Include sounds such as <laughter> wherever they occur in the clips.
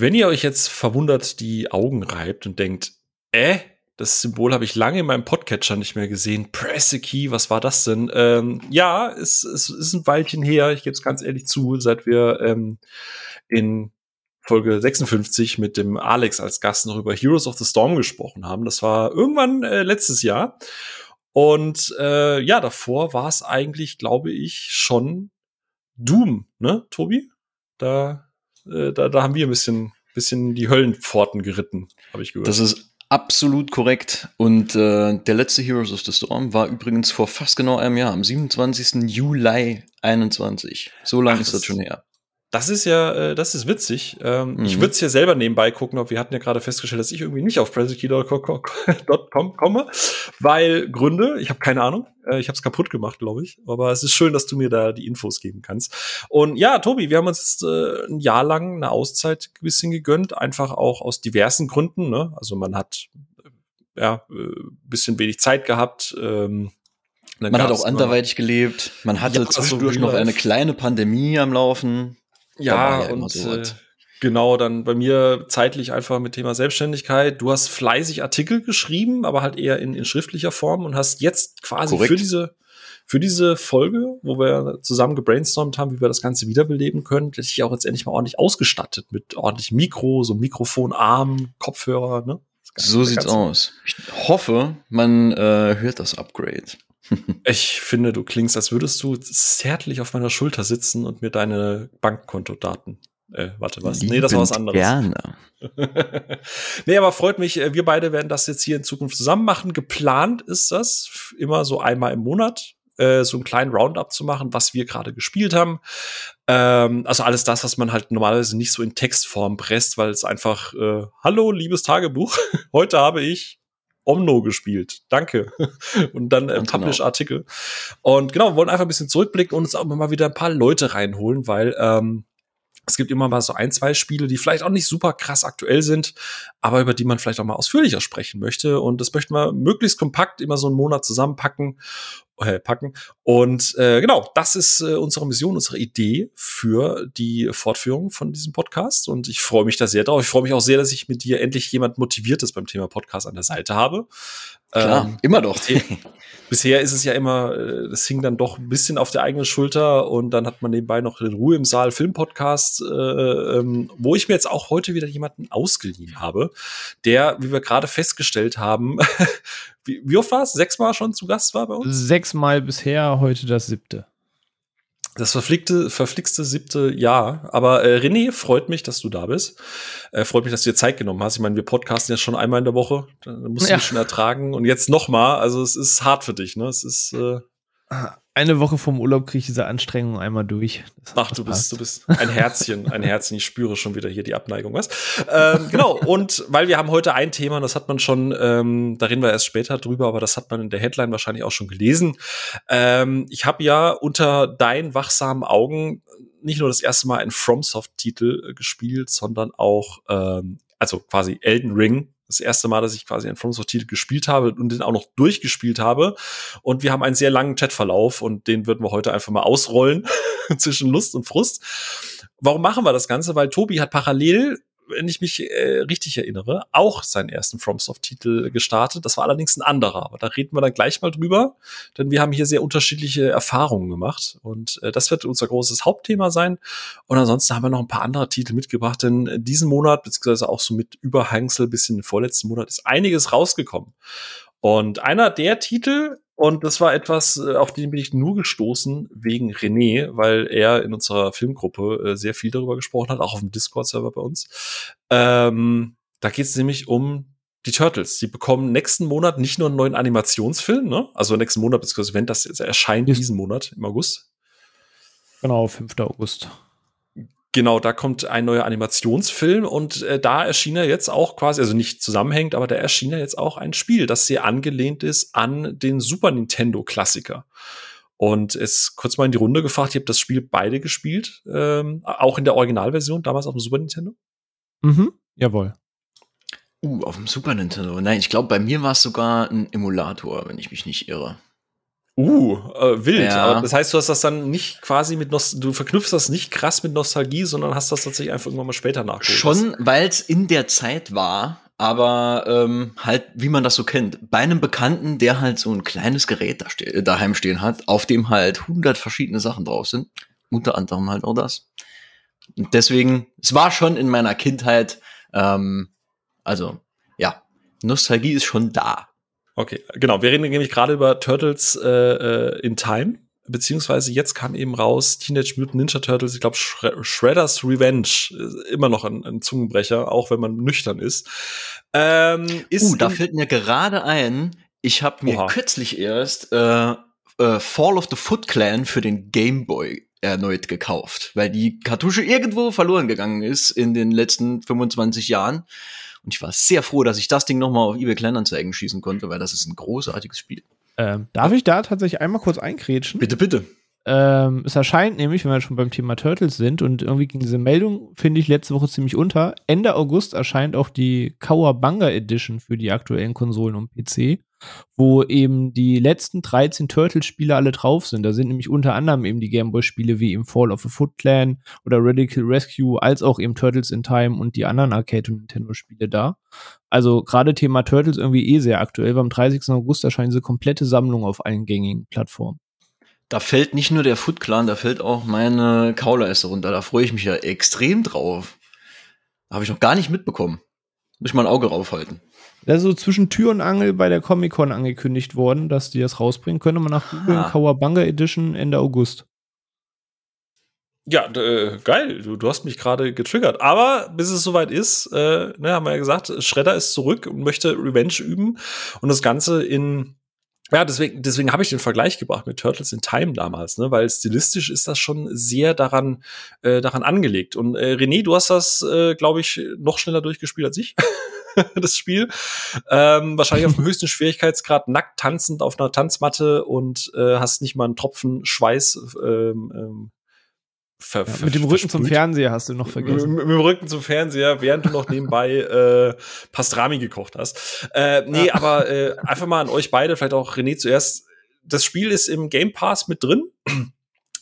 Wenn ihr euch jetzt verwundert die Augen reibt und denkt, äh, das Symbol habe ich lange in meinem Podcatcher nicht mehr gesehen. Press a Key, was war das denn? Ähm, ja, es, es ist ein Weilchen her, ich gebe es ganz ehrlich zu, seit wir ähm, in Folge 56 mit dem Alex als Gast noch über Heroes of the Storm gesprochen haben. Das war irgendwann äh, letztes Jahr. Und äh, ja, davor war es eigentlich, glaube ich, schon Doom, ne, Tobi? Da, äh, da, da haben wir ein bisschen, bisschen die Höllenpforten geritten, habe ich gehört. Das ist absolut korrekt. Und äh, der letzte Heroes of the Storm war übrigens vor fast genau einem Jahr, am 27. Juli 21. So lange ist das schon her. Das ist ja, äh, das ist witzig. Ähm, mhm. Ich würde es ja selber nebenbei gucken, ob wir hatten ja gerade festgestellt, dass ich irgendwie nicht auf presentkey.com <laughs> komme, weil Gründe, ich habe keine Ahnung, äh, ich habe es kaputt gemacht, glaube ich. Aber es ist schön, dass du mir da die Infos geben kannst. Und ja, Tobi, wir haben uns äh, ein Jahr lang eine Auszeit ein bisschen gegönnt, einfach auch aus diversen Gründen. Ne? Also man hat äh, ja äh, bisschen wenig Zeit gehabt. Ähm, man hat auch anderweitig gelebt. Man hatte ja, zwischendurch noch eine kleine Pandemie am Laufen. Ja, ja und so äh, genau, dann bei mir zeitlich einfach mit Thema Selbstständigkeit. Du hast fleißig Artikel geschrieben, aber halt eher in, in schriftlicher Form und hast jetzt quasi Korrekt. für diese für diese Folge, wo wir zusammen gebrainstormt haben, wie wir das Ganze wiederbeleben können, dich auch jetzt endlich mal ordentlich ausgestattet mit ordentlichem Mikro, so Mikrofonarm, Kopfhörer, ne? So sieht's aus. Ich hoffe, man äh, hört das Upgrade. Ich finde, du klingst, als würdest du zärtlich auf meiner Schulter sitzen und mir deine Bankkontodaten. Äh, warte, was? Liebend nee, das war was anderes. Gerne. <laughs> nee, aber freut mich, äh, wir beide werden das jetzt hier in Zukunft zusammen machen. Geplant ist das immer so einmal im Monat, äh, so einen kleinen Roundup zu machen, was wir gerade gespielt haben. Ähm, also alles das, was man halt normalerweise nicht so in Textform presst, weil es einfach, äh, hallo, liebes Tagebuch, <laughs> heute habe ich Omno gespielt. Danke. <laughs> Und dann äh, genau. Publish-Artikel. Und genau, wir wollen einfach ein bisschen zurückblicken und uns auch mal wieder ein paar Leute reinholen, weil ähm, es gibt immer mal so ein, zwei Spiele, die vielleicht auch nicht super krass aktuell sind, aber über die man vielleicht auch mal ausführlicher sprechen möchte. Und das möchten wir möglichst kompakt immer so einen Monat zusammenpacken packen. Und äh, genau, das ist äh, unsere Mission, unsere Idee für die Fortführung von diesem Podcast. Und ich freue mich da sehr drauf. Ich freue mich auch sehr, dass ich mit dir endlich jemand Motiviertes beim Thema Podcast an der Seite habe. Klar, ähm, immer doch. Bisher, ist es ja immer, äh, das hing dann doch ein bisschen auf der eigenen Schulter und dann hat man nebenbei noch den Ruhe im Saal Filmpodcast, äh, ähm, wo ich mir jetzt auch heute wieder jemanden ausgeliehen habe, der, wie wir gerade festgestellt haben, <laughs> wie, wie oft war es? Sechsmal schon zu Gast war bei uns? Sechsmal bisher, heute das siebte. Das verflickte, verflixte siebte Jahr. Aber äh, René, freut mich, dass du da bist. Äh, freut mich, dass du dir Zeit genommen hast. Ich meine, wir podcasten ja schon einmal in der Woche. Da musst du ja. schon ertragen. Und jetzt noch mal. Also es ist hart für dich, ne? Es ist äh, eine Woche vom Urlaub kriege ich diese Anstrengung einmal durch. Das Ach, du bist, du bist ein Herzchen, ein Herzchen. Ich spüre schon wieder hier die Abneigung, was? Ähm, genau. Und weil wir haben heute ein Thema, das hat man schon, ähm, da reden wir erst später drüber, aber das hat man in der Headline wahrscheinlich auch schon gelesen. Ähm, ich habe ja unter deinen wachsamen Augen nicht nur das erste Mal einen FromSoft-Titel äh, gespielt, sondern auch, ähm, also quasi Elden Ring das erste Mal, dass ich quasi einen FromSoft-Titel gespielt habe und den auch noch durchgespielt habe. Und wir haben einen sehr langen Chatverlauf und den würden wir heute einfach mal ausrollen <laughs> zwischen Lust und Frust. Warum machen wir das Ganze? Weil Tobi hat parallel wenn ich mich äh, richtig erinnere, auch seinen ersten FromSoft-Titel gestartet. Das war allerdings ein anderer, aber da reden wir dann gleich mal drüber, denn wir haben hier sehr unterschiedliche Erfahrungen gemacht und äh, das wird unser großes Hauptthema sein. Und ansonsten haben wir noch ein paar andere Titel mitgebracht, denn diesen Monat, beziehungsweise auch so mit Überhangsel bis in den vorletzten Monat, ist einiges rausgekommen. Und einer der Titel, und das war etwas, äh, auf den bin ich nur gestoßen wegen René, weil er in unserer Filmgruppe äh, sehr viel darüber gesprochen hat, auch auf dem Discord-Server bei uns. Ähm, da geht es nämlich um die Turtles. Die bekommen nächsten Monat nicht nur einen neuen Animationsfilm, ne? Also nächsten Monat, beziehungsweise wenn das erscheint diesen Monat im August. Genau, 5. August. Genau, da kommt ein neuer Animationsfilm und äh, da erschien ja jetzt auch quasi, also nicht zusammenhängt, aber da erschien ja jetzt auch ein Spiel, das sehr angelehnt ist an den Super Nintendo Klassiker. Und es kurz mal in die Runde gefragt, ich habe das Spiel beide gespielt, ähm, auch in der Originalversion, damals auf dem Super Nintendo. Mhm, jawohl. Uh, auf dem Super Nintendo. Nein, ich glaube, bei mir war es sogar ein Emulator, wenn ich mich nicht irre. Uh, äh, wild. Ja. Aber das heißt, du hast das dann nicht quasi mit Nost du verknüpfst das nicht krass mit Nostalgie, sondern hast das tatsächlich einfach irgendwann mal später nachgeholt. Schon, weil es in der Zeit war, aber ähm, halt, wie man das so kennt. Bei einem Bekannten, der halt so ein kleines Gerät da ste daheim stehen hat, auf dem halt hundert verschiedene Sachen drauf sind. Unter anderem halt auch das. Und deswegen, es war schon in meiner Kindheit, ähm, also ja, Nostalgie ist schon da. Okay, genau. Wir reden nämlich gerade über Turtles äh, äh, in Time. Beziehungsweise jetzt kam eben raus Teenage Mutant Ninja Turtles, ich glaube Shre Shredder's Revenge. Immer noch ein, ein Zungenbrecher, auch wenn man nüchtern ist. Ähm, ist Uh, da fällt mir gerade ein, ich habe mir Oha. kürzlich erst äh, äh, Fall of the Foot Clan für den Game Boy erneut gekauft, weil die Kartusche irgendwo verloren gegangen ist in den letzten 25 Jahren. Und ich war sehr froh, dass ich das Ding nochmal auf eBay Kleinanzeigen schießen konnte, weil das ist ein großartiges Spiel. Ähm, darf ich da tatsächlich einmal kurz einkrätschen? Bitte, bitte. Ähm, es erscheint nämlich, wenn wir schon beim Thema Turtles sind und irgendwie ging diese Meldung, finde ich, letzte Woche ziemlich unter. Ende August erscheint auch die Kawabanga Edition für die aktuellen Konsolen und PC, wo eben die letzten 13 Turtles-Spiele alle drauf sind. Da sind nämlich unter anderem eben die Gameboy-Spiele wie im Fall of the Foot Clan oder Radical Rescue, als auch eben Turtles in Time und die anderen Arcade- und Nintendo-Spiele da. Also gerade Thema Turtles irgendwie eh sehr aktuell. weil Am 30. August erscheint diese komplette Sammlung auf allen gängigen Plattformen. Da fällt nicht nur der Foot Clan, da fällt auch meine Kauleiste runter. Da freue ich mich ja extrem drauf. Habe ich noch gar nicht mitbekommen. Muss ich mal ein Auge raufhalten. Das ist so zwischen Tür und Angel bei der Comic-Con angekündigt worden, dass die das rausbringen. Könnte man nach googeln. Kawabanga Edition Ende August. Ja, äh, geil. Du, du hast mich gerade getriggert. Aber bis es soweit ist, äh, ne, haben wir ja gesagt, Shredder ist zurück und möchte Revenge üben. Und das Ganze in ja, deswegen, deswegen habe ich den Vergleich gebracht mit Turtles in Time damals, ne, weil stilistisch ist das schon sehr daran, äh, daran angelegt. Und äh, René, du hast das, äh, glaube ich, noch schneller durchgespielt als ich. <laughs> <laughs> das Spiel. Ähm, wahrscheinlich auf dem <laughs> höchsten Schwierigkeitsgrad, nackt tanzend auf einer Tanzmatte und äh, hast nicht mal einen Tropfen Schweiß ähm, ähm, ver, Ja, mit dem Rücken zum. Fernseher hast du noch vergessen. Mit, mit dem Rücken zum Fernseher, während du noch nebenbei äh, Pastrami gekocht hast. Äh, nee, Ja. aber äh, einfach mal an euch beide, vielleicht auch René zuerst. Das Spiel ist im Game Pass mit drin.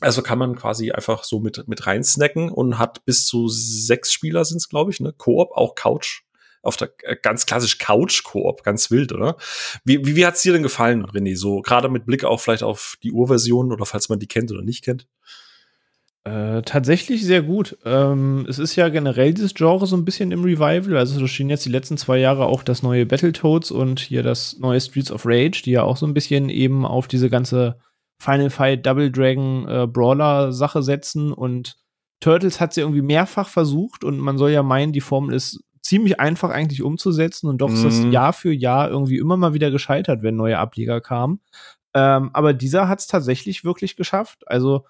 Also kann man quasi einfach so mit, mit rein snacken und hat bis zu sechs Spieler sind's glaube ich, ne? Koop, auch Couch. Auf der äh, ganz klassisch Couch-Koop, ganz wild, oder? Wie, wie, wie hat's dir denn gefallen, René? So, gerade mit Blick auch vielleicht auf die Urversion oder falls man die kennt oder nicht kennt. Äh, tatsächlich sehr gut. Ähm, es ist ja generell dieses Genre so ein bisschen im Revival. Also stehen jetzt die letzten zwei Jahre auch das neue Battletoads und hier das neue Streets of Rage, die ja auch so ein bisschen eben auf diese ganze Final Fight Double Dragon äh, Brawler Sache setzen und Turtles hat sie irgendwie mehrfach versucht und man soll ja meinen, die Formel ist ziemlich einfach eigentlich umzusetzen und doch ist das Mhm. Jahr für Jahr irgendwie immer mal wieder gescheitert, wenn neue Ableger kamen. Ähm, aber dieser hat es tatsächlich wirklich geschafft. Also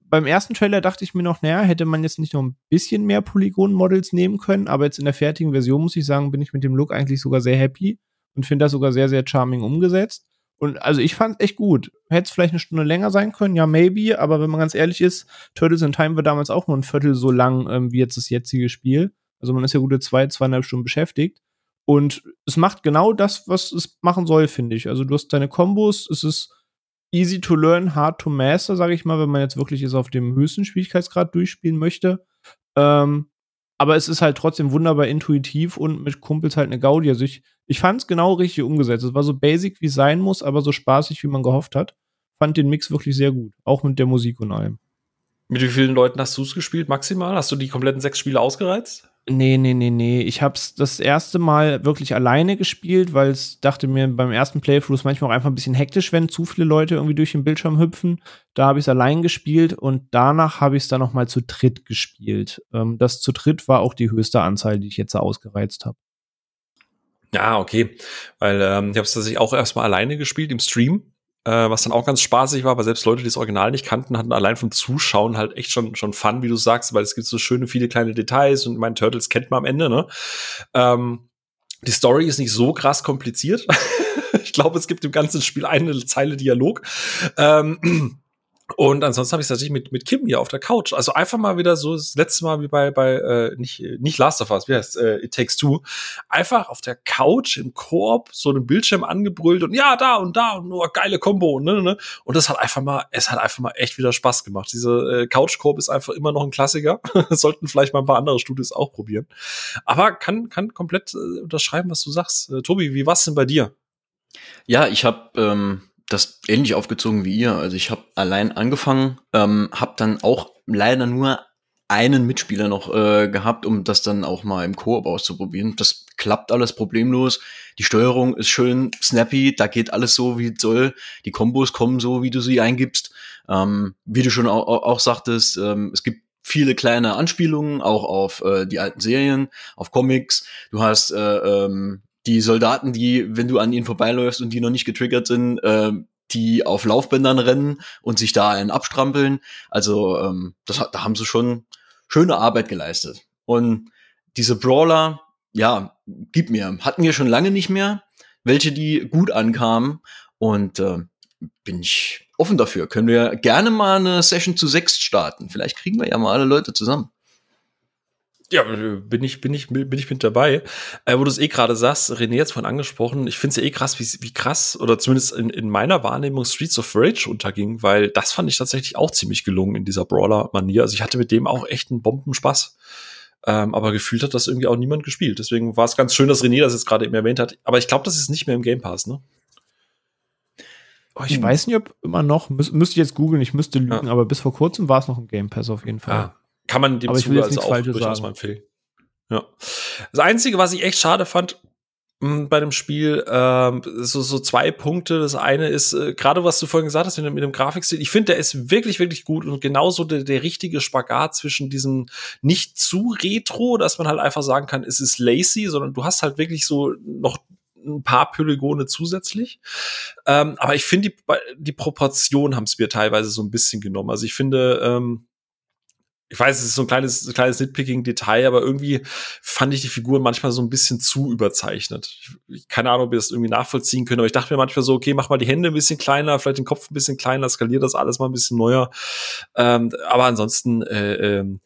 beim ersten Trailer dachte ich mir noch, naja, hätte man jetzt nicht noch ein bisschen mehr Polygon-Models nehmen können, aber jetzt in der fertigen Version, muss ich sagen, bin ich mit dem Look eigentlich sogar sehr happy und finde das sogar sehr, sehr charming umgesetzt. Und also ich fand echt gut. Hätte es vielleicht eine Stunde länger sein können, ja, maybe, aber wenn man ganz ehrlich ist, Turtles in Time war damals auch nur ein Viertel so lang ähm, wie jetzt das jetzige Spiel. Also man ist ja gute zwei, zweieinhalb Stunden beschäftigt. Und es macht genau das, was es machen soll, finde ich. Also du hast deine Kombos, es ist easy to learn, hard to master, sage ich mal, wenn man jetzt wirklich es auf dem höchsten Schwierigkeitsgrad durchspielen möchte. Ähm, aber es ist halt trotzdem wunderbar intuitiv und mit Kumpels halt eine Gaudi. Also ich, ich fand es genau richtig umgesetzt. Es war so basic, wie es sein muss, aber so spaßig, wie man gehofft hat. Fand den Mix wirklich sehr gut. Auch mit der Musik und allem. Mit wie vielen Leuten hast du es gespielt, maximal? Hast du die kompletten sechs Spiele ausgereizt? Nee, nee, nee, nee. Ich hab's das erste Mal wirklich alleine gespielt, weil es dachte mir beim ersten Playthrough ist manchmal auch einfach ein bisschen hektisch, wenn zu viele Leute irgendwie durch den Bildschirm hüpfen. Da habe ich es allein gespielt und danach habe ich es dann noch mal zu dritt gespielt. Ähm, das zu dritt war auch die höchste Anzahl, die ich jetzt ausgereizt habe. Ja, okay. Weil ähm, ich habe es tatsächlich auch erstmal alleine gespielt im Stream, äh, was dann auch ganz spaßig war, weil selbst Leute, die das Original nicht kannten, hatten allein vom Zuschauen halt echt schon, schon Fun, wie du sagst, weil es gibt so schöne, viele kleine Details und mein Turtles kennt man am Ende, ne? Ähm, die Story ist nicht so krass kompliziert. <laughs> ich glaube, es gibt im ganzen Spiel eine Zeile Dialog. Ähm, <clears throat> Und ansonsten habe ich es tatsächlich mit, mit Kim hier auf der Couch. Also einfach mal wieder so das letzte Mal wie bei, bei äh, nicht, nicht Last of Us, wie heißt äh, It Takes Two. Einfach auf der Couch im Koop so einen Bildschirm angebrüllt und ja, da und da und nur geile Combo. Ne, ne. Und das hat einfach mal, es hat einfach mal echt wieder Spaß gemacht. Diese äh, Couch-Koop ist einfach immer noch ein Klassiker. <laughs> Sollten vielleicht mal ein paar andere Studios auch probieren. Aber kann, kann komplett äh, unterschreiben, was du sagst. Äh, Tobi, wie war's denn bei dir? Ja, ich habe ähm, das ähnlich aufgezogen wie ihr. Also ich habe allein angefangen, ähm, habe dann auch leider nur einen Mitspieler noch äh, gehabt, um das dann auch mal im Koop auszuprobieren. Das klappt alles problemlos. Die Steuerung ist schön snappy, da geht alles so, wie es soll. Die Kombos kommen so, wie du sie eingibst. Ähm, wie du schon auch, auch sagtest, ähm, es gibt viele kleine Anspielungen auch auf äh, die alten Serien, auf Comics. Du hast äh, ähm, die Soldaten, die, wenn du an ihnen vorbeiläufst und die noch nicht getriggert sind, äh, die auf Laufbändern rennen und sich da einen abstrampeln. Also ähm, das, da haben sie schon schöne Arbeit geleistet. Und diese Brawler, ja, gib mir, hatten wir schon lange nicht mehr, welche die gut ankamen. Und äh, bin ich offen dafür. Können wir gerne mal eine Session zu sechs starten. Vielleicht kriegen wir ja mal alle Leute zusammen. Ja, bin ich, bin ich, bin ich mit dabei. Äh, wo du es eh gerade sagst, René jetzt von angesprochen, ich finde es ja eh krass, wie, wie krass, oder zumindest in, in meiner Wahrnehmung Streets of Rage unterging, weil das fand ich tatsächlich auch ziemlich gelungen in dieser Brawler-Manier. Also ich hatte mit dem auch echt einen Bombenspaß. Ähm, aber gefühlt hat das irgendwie auch niemand gespielt. Deswegen war es ganz schön, dass René das jetzt gerade eben erwähnt hat. Aber ich glaube, das ist nicht mehr im Game Pass, ne? Oh, ich hm. weiß nicht, ob immer noch, müß, müsste ich jetzt googeln, ich müsste lügen, ja. aber bis vor kurzem war es noch im Game Pass auf jeden Fall. Ah, kann man dem Zuge also auch durchaus mal empfehlen. Ja. Das Einzige, was ich echt schade fand mh, hm, bei dem Spiel, ähm, so, so zwei Punkte. Das eine ist, äh, gerade was du vorhin gesagt hast mit dem, mit dem Grafikstil, ich finde, der ist wirklich, wirklich gut und genauso der, der richtige Spagat zwischen diesem nicht zu retro, dass man halt einfach sagen kann, es ist lazy, sondern du hast halt wirklich so noch ein paar Polygone zusätzlich. Ähm, aber ich finde, die, die Proportionen haben es mir teilweise so ein bisschen genommen. Also ich finde, ähm, ich weiß, es ist so ein kleines, kleines Nitpicking-Detail, aber irgendwie fand ich die Figuren manchmal so ein bisschen zu überzeichnet. Ich, keine Ahnung, ob ihr das irgendwie nachvollziehen könnt, aber ich dachte mir manchmal so, okay, mach mal die Hände ein bisschen kleiner, vielleicht den Kopf ein bisschen kleiner, skaliert das alles mal ein bisschen neuer. Ähm, aber ansonsten, äh, ähm,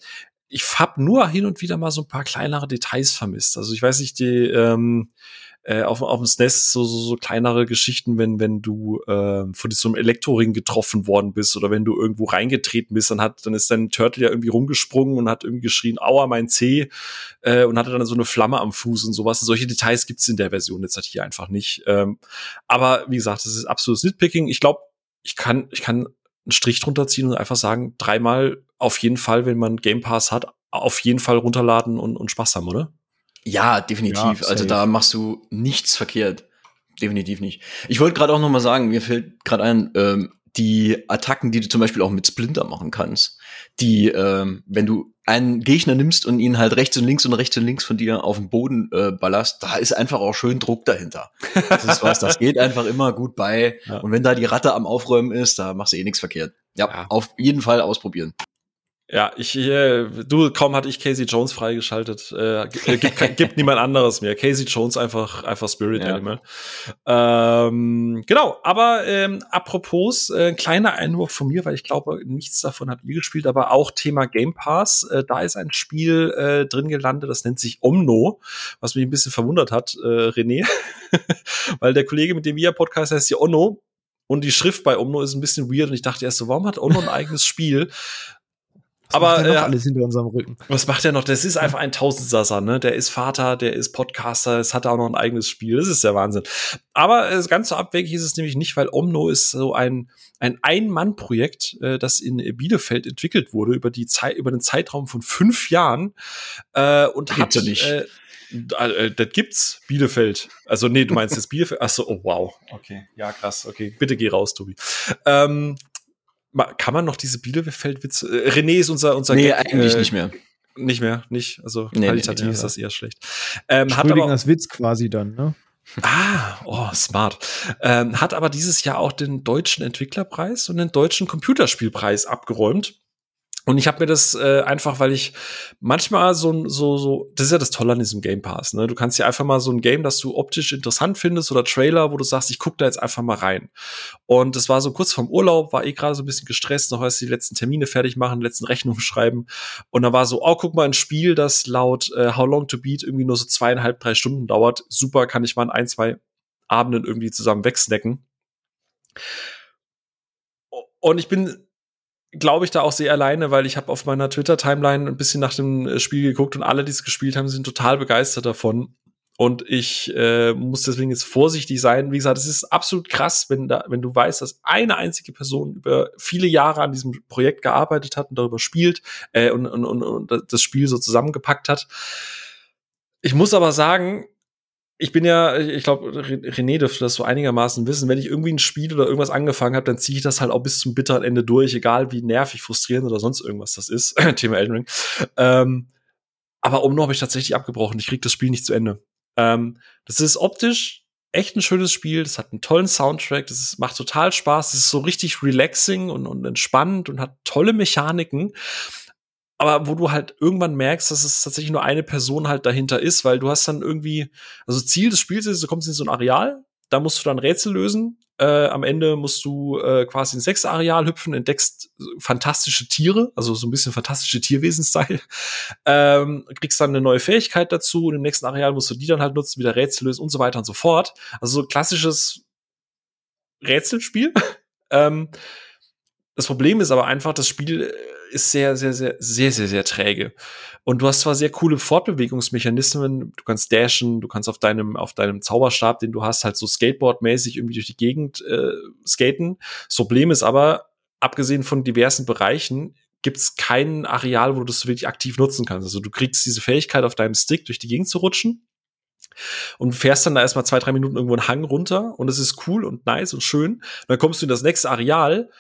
ich hab nur hin und wieder mal so ein paar kleinere Details vermisst. Also ich weiß nicht, die, ähm, äh, auf, auf dem SNES so, so, so kleinere Geschichten, wenn, wenn du äh, von so einem Elektroring getroffen worden bist oder wenn du irgendwo reingetreten bist, dann hat, dann ist dein Turtle ja irgendwie rumgesprungen und hat irgendwie geschrien, aua, mein C, äh, und hatte dann so eine Flamme am Fuß und sowas. Und solche Details gibt's in der Version jetzt halt hier einfach nicht. Ähm, aber wie gesagt, das ist absolutes Nitpicking. Ich glaube, ich kann, ich kann einen Strich drunter ziehen und einfach sagen, dreimal auf jeden Fall, wenn man Game Pass hat, auf jeden Fall runterladen und, und Spaß haben, oder? Ja, definitiv. Ja, also da machst du nichts verkehrt. Definitiv nicht. Ich wollte gerade auch noch mal sagen, mir fällt gerade ein, ähm, die Attacken, die du zum Beispiel auch mit Splinter machen kannst, die, ähm, wenn du einen Gegner nimmst und ihn halt rechts und links und rechts und links von dir auf den Boden äh, ballerst, da ist einfach auch schön Druck dahinter. Das ist was, das geht einfach immer gut bei. Ja. Und wenn da die Ratte am Aufräumen ist, da machst du eh nichts verkehrt. Ja, ja, auf jeden Fall ausprobieren. Ja, ich, äh, du, kaum hatte ich Casey Jones freigeschaltet. Äh, äh gibt, gibt niemand anderes mehr. Casey Jones einfach, einfach Spirit ja. Animal. Ähm, genau, aber ähm, apropos, äh, kleiner Einwurf von mir, weil ich glaube, nichts davon habt ihr gespielt, aber auch Thema Game Pass. Äh, da ist ein Spiel äh, drin gelandet, das nennt sich Omno, was mich ein bisschen verwundert hat, äh, René. <laughs> weil der Kollege, mit dem wir Podcast heißt ja Onno. Und die Schrift bei Omno ist ein bisschen weird und ich dachte erst so, warum hat Ono ein eigenes Spiel? Was aber äh, alles hinter unserem Rücken. Was macht er noch? Das ist einfach ein Tausendsasser, ne? Der ist Vater, der ist Podcaster, es hat auch noch ein eigenes Spiel. Das ist der Wahnsinn. Aber äh, ganz so abwegig ist es nämlich nicht, weil Omno ist so ein ein Ein-Mann-Projekt, äh, das in Bielefeld entwickelt wurde über die Zeit über den Zeitraum von fünf Jahren äh, und hat ja nicht. Äh, äh, das gibt's, Bielefeld. Also, nee, du meinst jetzt Bielefeld. Achso, oh wow. Okay, ja, krass. Okay, bitte geh raus, Tobi. Ähm, kann man noch diese Bielefeld-Witze? Äh, René ist unser, unser Nee, Gag, eigentlich äh, nicht mehr. Nicht mehr, nicht. Also nee, qualitativ nee, nee, ist das eher schlecht. Ähm, hat aber als Witz quasi dann, ne? Ah, oh, smart. Ähm, hat aber dieses Jahr auch den deutschen Entwicklerpreis und den deutschen Computerspielpreis abgeräumt. Und ich habe mir das äh, einfach, weil ich manchmal so so so, das ist ja das Tolle an diesem Game Pass. Ne? Du kannst ja einfach mal so ein Game, das du optisch interessant findest oder Trailer, wo du sagst, ich guck da jetzt einfach mal rein. Und das war so kurz vorm Urlaub, war eh gerade so ein bisschen gestresst, noch erst die letzten Termine fertig machen, letzten Rechnungen <laughs> schreiben. Und da war so, oh, guck mal, ein Spiel, das laut äh, How Long to Beat irgendwie nur so zweieinhalb, drei Stunden dauert. Super, kann ich mal in ein, zwei Abenden irgendwie zusammen wegsnacken. Und ich bin glaube ich, da auch sehr alleine, weil ich habe auf meiner Twitter-Timeline ein bisschen nach dem äh, Spiel geguckt und alle, die es gespielt haben, sind total begeistert davon. Und ich äh, muss deswegen jetzt vorsichtig sein. Wie gesagt, es ist absolut krass, wenn, da, wenn du weißt, dass eine einzige Person über viele Jahre an diesem Projekt gearbeitet hat und darüber spielt äh, und, und, und, und das Spiel so zusammengepackt hat. Ich muss aber sagen, ich bin ja, ich glaube, René dürfte das so einigermaßen wissen. Wenn ich irgendwie ein Spiel oder irgendwas angefangen habe, dann ziehe ich das halt auch bis zum bitteren Ende durch, egal wie nervig, frustrierend oder sonst irgendwas das ist. <clears throat> Thema Elden Ring. Ähm, aber Omno habe ich tatsächlich abgebrochen. Ich krieg das Spiel nicht zu Ende. Ähm, das ist optisch echt ein schönes Spiel. Das hat einen tollen Soundtrack. Das ist, macht total Spaß. Das ist so richtig relaxing und, und entspannend und hat tolle Mechaniken aber wo du halt irgendwann merkst, dass es tatsächlich nur eine Person halt dahinter ist, weil du hast dann irgendwie, also Ziel des Spiels ist, du kommst in so ein Areal, da musst du dann Rätsel lösen. Äh, am Ende musst du äh, quasi ins sechste Areal hüpfen, entdeckst fantastische Tiere, also so ein bisschen fantastische Tierwesen-Style. <laughs> Ähm, kriegst dann eine neue Fähigkeit dazu und im nächsten Areal musst du die dann halt nutzen, wieder Rätsel lösen und so weiter und so fort. Also so klassisches Rätselspiel. <laughs> ähm, das Problem ist aber einfach, das Spiel äh, ist sehr, sehr, sehr, sehr, sehr, sehr träge. Und du hast zwar sehr coole Fortbewegungsmechanismen, du kannst dashen, du kannst auf deinem, auf deinem Zauberstab, den du hast, halt so Skateboard-mäßig irgendwie durch die Gegend äh, skaten. Das Problem ist aber, abgesehen von diversen Bereichen, gibt es kein Areal, wo du das wirklich aktiv nutzen kannst. Also du kriegst diese Fähigkeit auf deinem Stick durch die Gegend zu rutschen und fährst dann da erstmal zwei, drei Minuten irgendwo einen Hang runter und es ist cool und nice und schön. Und dann kommst du in das nächste Areal.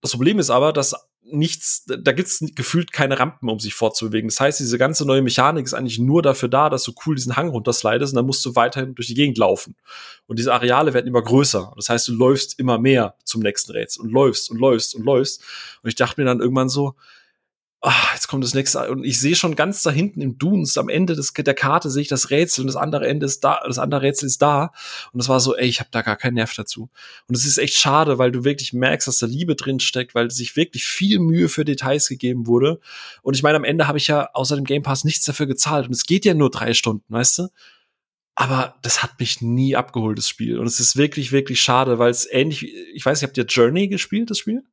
Das Problem ist aber, dass nichts, da gibt's gefühlt keine Rampen, um sich fortzubewegen. Das heißt, diese ganze neue Mechanik ist eigentlich nur dafür da, dass du cool diesen Hang runterslidest und dann musst du weiterhin durch die Gegend laufen. Und diese Areale werden immer größer. Das heißt, du läufst immer mehr zum nächsten Rätsel und läufst und läufst und läufst. Und ich dachte mir dann irgendwann so, ah, jetzt kommt das nächste und ich sehe schon ganz da hinten im Dunes am Ende des, der Karte sehe ich das Rätsel und das andere Ende ist da, das andere Rätsel ist da und das war so, ey, ich habe da gar keinen Nerv dazu. Und es ist echt schade, weil du wirklich merkst, dass da Liebe drin steckt, weil sich wirklich viel Mühe für Details gegeben wurde. Und ich meine, am Ende habe ich ja außer dem Game Pass nichts dafür gezahlt und es geht ja nur drei Stunden, weißt du? Aber das hat mich nie abgeholt, das Spiel. Und es ist wirklich, wirklich schade, weil es ähnlich, ich weiß nicht, habt ihr Journey gespielt, das Spiel?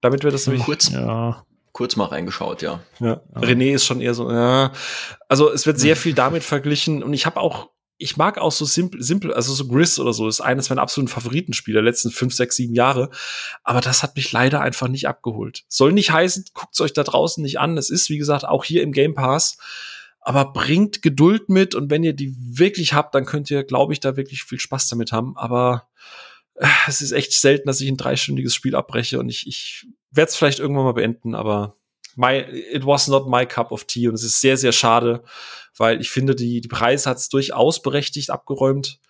Damit wir das nämlich. Kurz. Ja kurz mal reingeschaut, ja. ja. René ist schon eher so, ja. Also es wird sehr viel damit verglichen und ich habe auch, ich mag auch so simpel, simpel, also so Gris oder so, ist eines meiner absoluten Favoritenspiele der letzten fünf, sechs, sieben Jahre. Aber das hat mich leider einfach nicht abgeholt. Soll nicht heißen, guckt's euch da draußen nicht an. Es ist, wie gesagt, auch hier im Game Pass. Aber bringt Geduld mit und wenn ihr die wirklich habt, dann könnt ihr, glaube ich, da wirklich viel Spaß damit haben. Aber äh, es ist echt selten, dass ich ein dreistündiges Spiel abbreche und ich, ich werde es vielleicht irgendwann mal beenden, aber my, it was not my cup of tea und es ist sehr, sehr schade, weil ich finde, die, die Preise hat es durchaus berechtigt abgeräumt.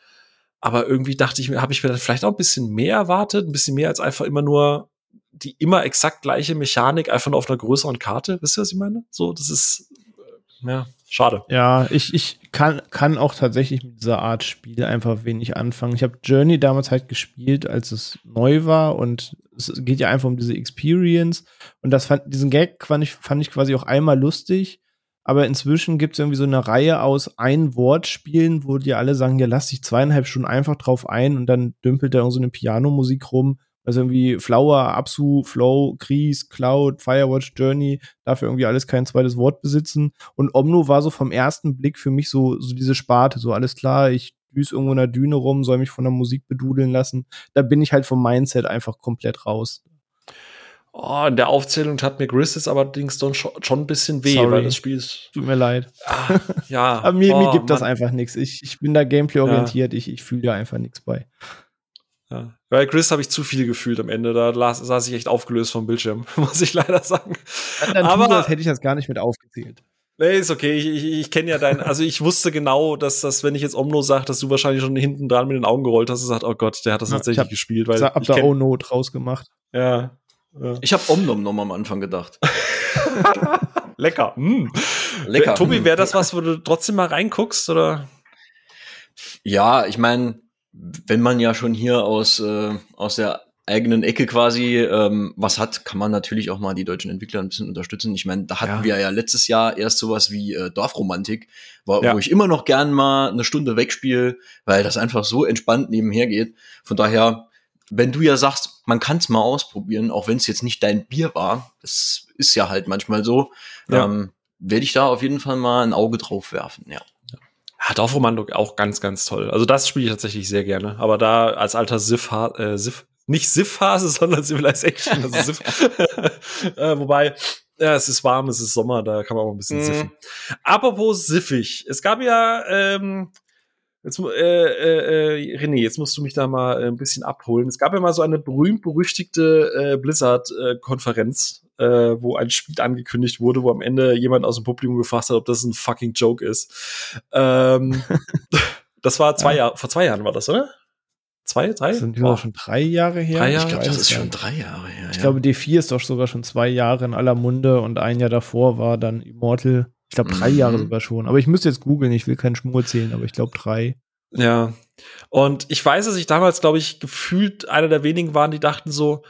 Aber irgendwie dachte ich mir, habe ich mir dann vielleicht auch ein bisschen mehr erwartet, ein bisschen mehr als einfach immer nur die immer exakt gleiche Mechanik, einfach nur auf einer größeren Karte. Wisst ihr, was ich meine? So, das ist, ja, schade. Ja, ich, ich kann, kann auch tatsächlich mit dieser Art Spiel einfach wenig anfangen. Ich habe Journey damals halt gespielt, als es neu war und es geht ja einfach um diese Experience. Und das fand, diesen Gag fand ich, fand ich quasi auch einmal lustig. Aber inzwischen gibt es irgendwie so eine Reihe aus Ein-Wort-Spielen, wo die alle sagen, ja, lass dich zweieinhalb Stunden einfach drauf ein und dann dümpelt da irgend so eine Pianomusik rum. Also irgendwie Flower, Absu, Flow, Krease, Cloud, Firewatch, Journey, dafür irgendwie alles kein zweites Wort besitzen. Und Omno war so vom ersten Blick für mich so, so diese Sparte, so alles klar, ich düse irgendwo in der Düne rum, soll mich von der Musik bedudeln lassen. Da bin ich halt vom Mindset einfach komplett raus. Oh, in der Aufzählung hat mir Gris jetzt allerdings schon, schon ein bisschen weh, Sorry. weil das Spiel ist. Tut mir leid. Ah, ja. <laughs> Aber mir, oh, mir gibt das Mann. einfach nichts. Ich, ich bin da gameplay-orientiert, ja. ich, ich fühle da einfach nichts bei. Ja. Bei Chris habe ich zu viel gefühlt am Ende. Da las, saß ich echt aufgelöst vom Bildschirm, <laughs> muss ich leider sagen. Dann Aber das hätte ich das gar nicht mit aufgezählt. Nee, ist okay. Ich, ich, ich kenne ja dein, <laughs> also ich wusste genau, dass das, wenn ich jetzt Omno sage, dass du wahrscheinlich schon hinten dran mit den Augen gerollt hast und gesagt, oh Gott, der hat das Ja, tatsächlich ich hab- gespielt, weil Ich hab ich da Oh No draus gemacht. ja, Ja. Ich habe Omnom noch mal am Anfang gedacht. <laughs> Lecker. Mm. Lecker. Tobi, wäre das was, wo du trotzdem mal reinguckst, oder? Ja, ich meine, wenn man ja schon hier aus, äh, aus der eigenen Ecke quasi ähm, was hat, kann man natürlich auch mal die deutschen Entwickler ein bisschen unterstützen. Ich meine, da hatten ja. wir ja letztes Jahr erst sowas wie äh, Dorfromantik, wo, ja. wo ich immer noch gern mal eine Stunde wegspiele, weil das einfach so entspannt nebenher geht. Von daher, wenn du ja sagst, man kann es mal ausprobieren, auch wenn es jetzt nicht dein Bier war, das ist ja halt manchmal so, ja. ähm, werde ich da auf jeden Fall mal ein Auge drauf werfen, ja. Ja, Dorfromantik auch ganz, ganz toll. Also das spiele ich tatsächlich sehr gerne. Aber da als alter Sif, äh, Sif nicht Sif-Phase, <laughs> sondern Civilization. Also Sif <laughs> äh, wobei, ja, es ist warm, es ist Sommer, da kann man auch ein bisschen mhm. siffen. Apropos siffig. Es gab ja, ähm, jetzt, äh, äh, äh, René, jetzt musst du mich da mal äh, ein bisschen abholen. Es gab ja mal so eine berühmt-berüchtigte äh, Blizzard-Konferenz, äh, wo ein Spiel angekündigt wurde, wo am Ende jemand aus dem Publikum gefragt hat, ob das ein fucking Joke ist. Ähm, <laughs> das war zwei ja. Jahre, vor zwei Jahren war das, oder? Zwei, drei? Das sind oh. schon drei Jahre her. Drei Jahre? Ich glaube, das ist schon drei Jahre her. Ich ja. glaube, D4 ist doch sogar schon zwei Jahre in aller Munde und ein Jahr davor war dann Immortal. Ich glaube, drei mhm. Jahre sogar schon. Aber ich müsste jetzt googeln, ich will keinen Schmur zählen, aber ich glaube drei. Ja. Und ich weiß, dass ich damals, glaube ich, gefühlt einer der wenigen waren, die dachten so,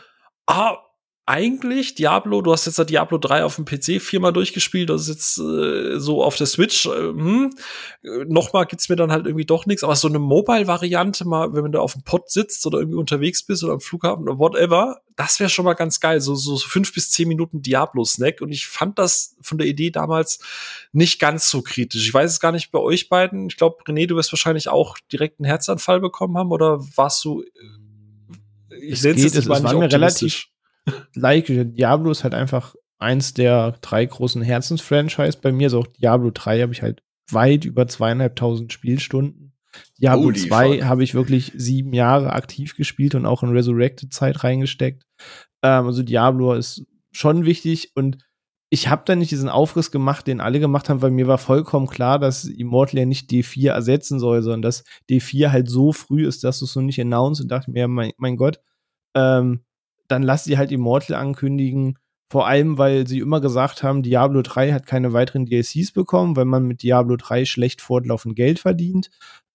ah, eigentlich Diablo, du hast jetzt da Diablo 3 auf dem PC viermal durchgespielt, das ist jetzt äh, so auf der Switch, äh, hm, nochmal gibt's mir dann halt irgendwie doch nichts, aber so eine Mobile-Variante, mal, wenn du auf dem Pod sitzt oder irgendwie unterwegs bist oder am Flughafen oder whatever, das wäre schon mal ganz geil, so, so fünf bis zehn Minuten Diablo-Snack und ich fand das von der Idee damals nicht ganz so kritisch. Ich weiß es gar nicht bei euch beiden, ich glaube, René, du wirst wahrscheinlich auch direkt einen Herzanfall bekommen haben oder warst du, äh, ich sehe es, es war mir relativ like, Diablo ist halt einfach eins der drei großen Herzensfranchise bei mir. So auch Diablo 3 habe ich halt weit über zweieinhalbtausend Spielstunden. Diablo Holy 2 habe ich wirklich sieben Jahre aktiv gespielt und auch in Resurrected-Zeit reingesteckt. Ähm, also Diablo ist schon wichtig und ich habe da nicht diesen Aufriss gemacht, den alle gemacht haben, weil mir war vollkommen klar, dass Immortal ja nicht D4 ersetzen soll, sondern dass D4 halt so früh ist, dass du es noch nicht announced und dachte mir, mein, mein Gott, ähm, dann lass sie halt Immortal ankündigen. Vor allem, weil sie immer gesagt haben, Diablo 3 hat keine weiteren DLCs bekommen, weil man mit Diablo 3 schlecht fortlaufend Geld verdient,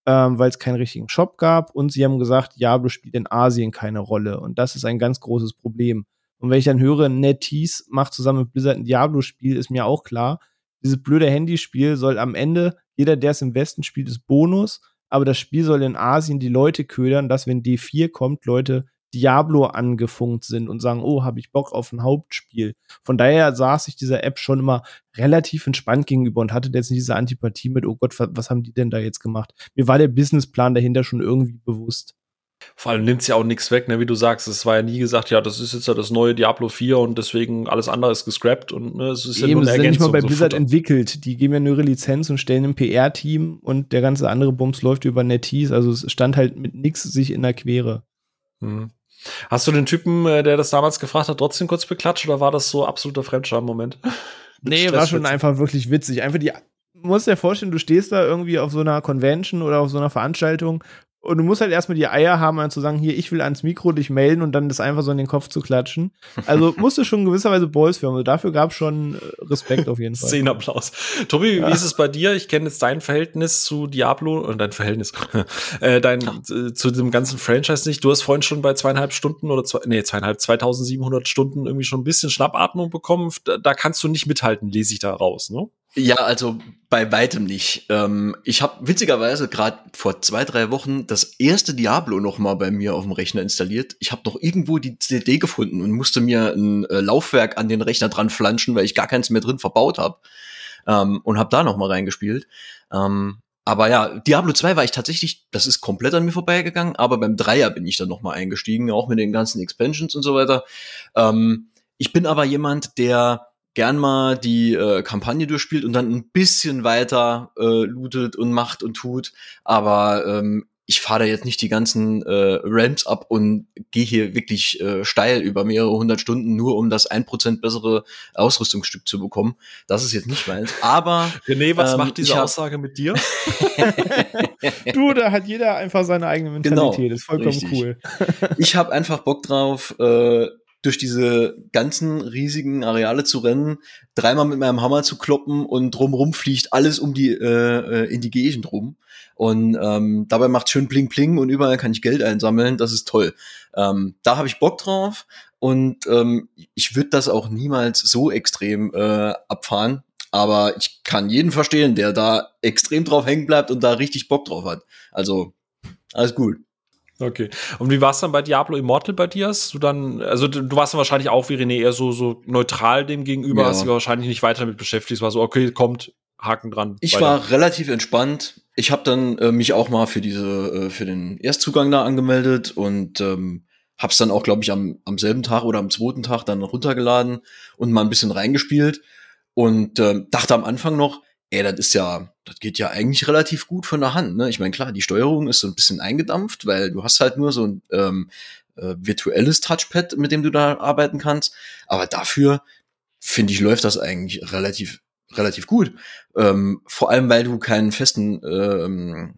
ähm, weil es keinen richtigen Shop gab. Und sie haben gesagt, Diablo spielt in Asien keine Rolle. Und das ist ein ganz großes Problem. Und wenn ich dann höre, NetEase macht zusammen mit Blizzard ein Diablo-Spiel, ist mir auch klar, dieses blöde Handyspiel soll am Ende, jeder, der es im Westen spielt, ist Bonus, aber das Spiel soll in Asien die Leute ködern, dass wenn D4 kommt, Leute Diablo angefunkt sind und sagen, oh, habe ich Bock auf ein Hauptspiel. Von daher saß ich dieser App schon immer relativ entspannt gegenüber und hatte jetzt nicht diese Antipathie mit, oh Gott, was haben die denn da jetzt gemacht? Mir war der Businessplan dahinter schon irgendwie bewusst. Vor allem nimmt es ja auch nichts weg, ne? wie du sagst. Es war ja nie gesagt, ja, das ist jetzt ja das neue Diablo 4 und deswegen alles andere ist gescrapped und ne, es ist ja Eben, nur eine Ergänzung. nicht mal bei Blizzard so entwickelt. Die geben ja nur ihre Lizenz und stellen ein PR-Team und der ganze andere Bums läuft über NetEase. Also es stand halt mit nichts sich in der Quere. Mhm. Hast du den Typen, äh, der das damals gefragt hat, trotzdem kurz beklatscht oder war das so absoluter Fremdscham-Moment? <laughs> nee, war schon einfach wirklich witzig. Einfach die, musst dir vorstellen, du stehst da irgendwie auf so einer Convention oder auf so einer Veranstaltung und du musst halt erstmal die Eier haben, zu sagen, hier, ich will ans Mikro dich melden und dann das einfach so in den Kopf zu klatschen. Also <laughs> musste schon gewisserweise Balls für. Also dafür gab es schon äh, Respekt auf jeden Fall. Szenenapplaus. Tobi, ja. wie ist es bei dir? Ich kenne jetzt dein Verhältnis zu Diablo und dein Verhältnis, <laughs> äh, dein, äh, zu dem ganzen Franchise nicht. Du hast vorhin schon bei zweieinhalb Stunden oder zwei, nee, zweieinhalb, 2700 Stunden irgendwie schon ein bisschen Schnappatmung bekommen. Da, da kannst du nicht mithalten, lese ich da raus, ne? Ja, also bei weitem nicht. Ähm, ich habe witzigerweise gerade vor zwei, drei Wochen das erste Diablo noch mal bei mir auf dem Rechner installiert. Ich habe doch irgendwo die CD gefunden und musste mir ein äh, Laufwerk an den Rechner dran flanschen, weil ich gar keins mehr drin verbaut habe. Ähm, und habe da noch mal reingespielt. Ähm, aber ja, Diablo 2 war ich tatsächlich, das ist komplett an mir vorbeigegangen, aber beim Dreier bin ich dann noch mal eingestiegen, auch mit den ganzen Expansions und so weiter. Ähm, ich bin aber jemand, der gern mal die äh, Kampagne durchspielt und dann ein bisschen weiter äh, lootet und macht und tut. Aber ähm, ich fahre da jetzt nicht die ganzen äh, Ramps ab und gehe hier wirklich äh, steil über mehrere hundert Stunden, nur um das ein Prozent bessere Ausrüstungsstück zu bekommen. Das ist jetzt nicht meins. Aber René, was ähm, macht diese Aussage mit dir? <laughs> du, da hat jeder einfach seine eigene Mentalität. Genau, das ist vollkommen richtig. cool. ich habe einfach Bock drauf, äh, durch diese ganzen riesigen Areale zu rennen, dreimal mit meinem Hammer zu kloppen und drumrum fliegt alles um die äh, äh in die Gegend rum. Und ähm, dabei macht schön Bling Bling und überall kann ich Geld einsammeln. Das ist toll. Ähm, da habe ich Bock drauf und ähm, ich würde das auch niemals so extrem äh, abfahren. Aber ich kann jeden verstehen, der da extrem drauf hängen bleibt und da richtig Bock drauf hat. Also alles gut. Okay. Und wie war es dann bei Diablo Immortal bei dir? Hast du dann, also du warst dann wahrscheinlich auch wie René eher so, so neutral dem gegenüber, ja. hast dich wahrscheinlich nicht weiter damit beschäftigt. Es war so, okay, kommt, Haken dran. Ich weiter. war relativ entspannt. Ich habe dann äh, mich auch mal für diese, äh, für den Erstzugang da angemeldet und ähm, hab's dann auch, glaube ich, am, am selben Tag oder am zweiten Tag dann runtergeladen und mal ein bisschen reingespielt und ähm, dachte am Anfang noch, ey, das ist ja, das geht ja eigentlich relativ gut von der Hand. Ne? Ich meine, klar, die Steuerung ist so ein bisschen eingedampft, weil du hast halt nur so ein ähm, äh, virtuelles Touchpad, mit dem du da arbeiten kannst. Aber dafür, finde ich, läuft das eigentlich relativ relativ gut. Ähm, vor allem, weil du keinen festen ähm,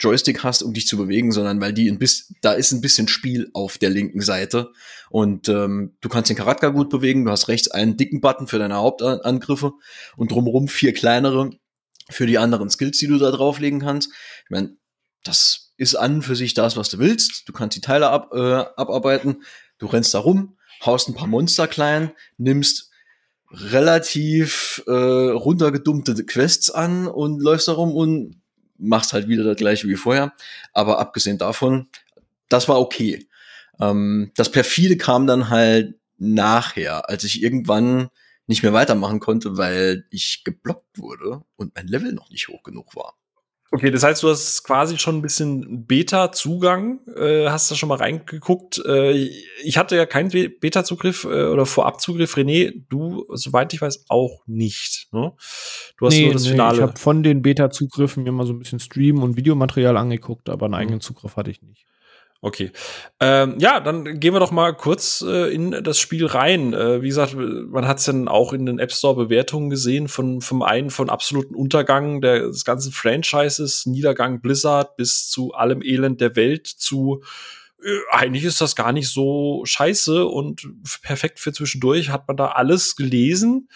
Joystick hast, um dich zu bewegen, sondern weil die ein bisschen, da ist ein bisschen Spiel auf der linken Seite und ähm, du kannst den Charakter gut bewegen. Du hast rechts einen dicken Button für deine Hauptangriffe und drumherum vier kleinere für die anderen Skills, die du da drauflegen kannst. Ich meine, das ist an für sich das, was du willst. Du kannst die Teile ab, äh, abarbeiten. Du rennst da rum, haust ein paar Monster klein, nimmst relativ äh, runtergedummte Quests an und läufst da rum und machst halt wieder das gleiche wie vorher. Aber abgesehen davon, das war okay. Ähm, das perfide kam dann halt nachher, als ich irgendwann nicht mehr weitermachen konnte, weil ich geblockt wurde und mein Level noch nicht hoch genug war. Okay, das heißt, du hast quasi schon ein bisschen Beta-Zugang, äh, hast da schon mal reingeguckt. Äh, ich hatte ja keinen Beta-Zugriff äh, oder Vorab-Zugriff. René, du, soweit ich weiß, auch nicht. Ne? Du hast nee, nur das nee, Finale. Ich habe von den Beta-Zugriffen mir mal so ein bisschen Stream- und Videomaterial angeguckt, aber einen mhm. eigenen Zugriff hatte ich nicht. Okay. Ähm, ja, dann gehen wir doch mal kurz äh, in das Spiel rein. Äh, wie gesagt, man hat es dann auch in den App Store Bewertungen gesehen von vom einen von absoluten Untergang des ganzen Franchises, Niedergang Blizzard bis zu allem Elend der Welt zu eigentlich ist das gar nicht so scheiße und perfekt für zwischendurch. Hat man da alles gelesen?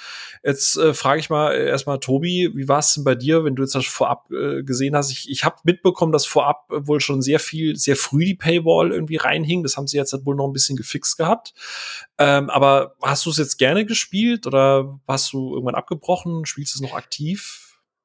Jetzt äh, frage ich mal äh, erstmal Tobi, wie war es denn bei dir, wenn du jetzt das vorab äh, gesehen hast? Ich, ich habe mitbekommen, dass vorab wohl schon sehr viel, sehr früh die Paywall irgendwie reinhing. Das haben sie jetzt halt wohl noch ein bisschen gefixt gehabt. Ähm, aber hast du es jetzt gerne gespielt oder hast du irgendwann abgebrochen? Spielst du es noch aktiv?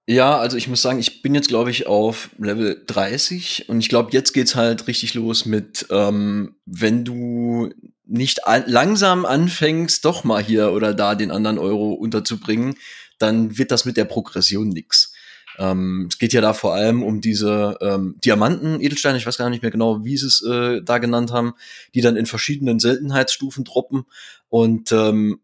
Ja, also ich muss sagen, ich bin jetzt, glaube ich, auf Level 30 und ich glaube, jetzt geht's halt richtig los mit, ähm, wenn du nicht an langsam anfängst, doch mal hier oder da den anderen Euro unterzubringen, dann wird das mit der Progression nix. Ähm, es geht ja da vor allem um diese ähm, Diamanten, Edelsteine, ich weiß gar nicht mehr genau, wie sie es äh, da genannt haben, die dann in verschiedenen Seltenheitsstufen droppen. Und ähm,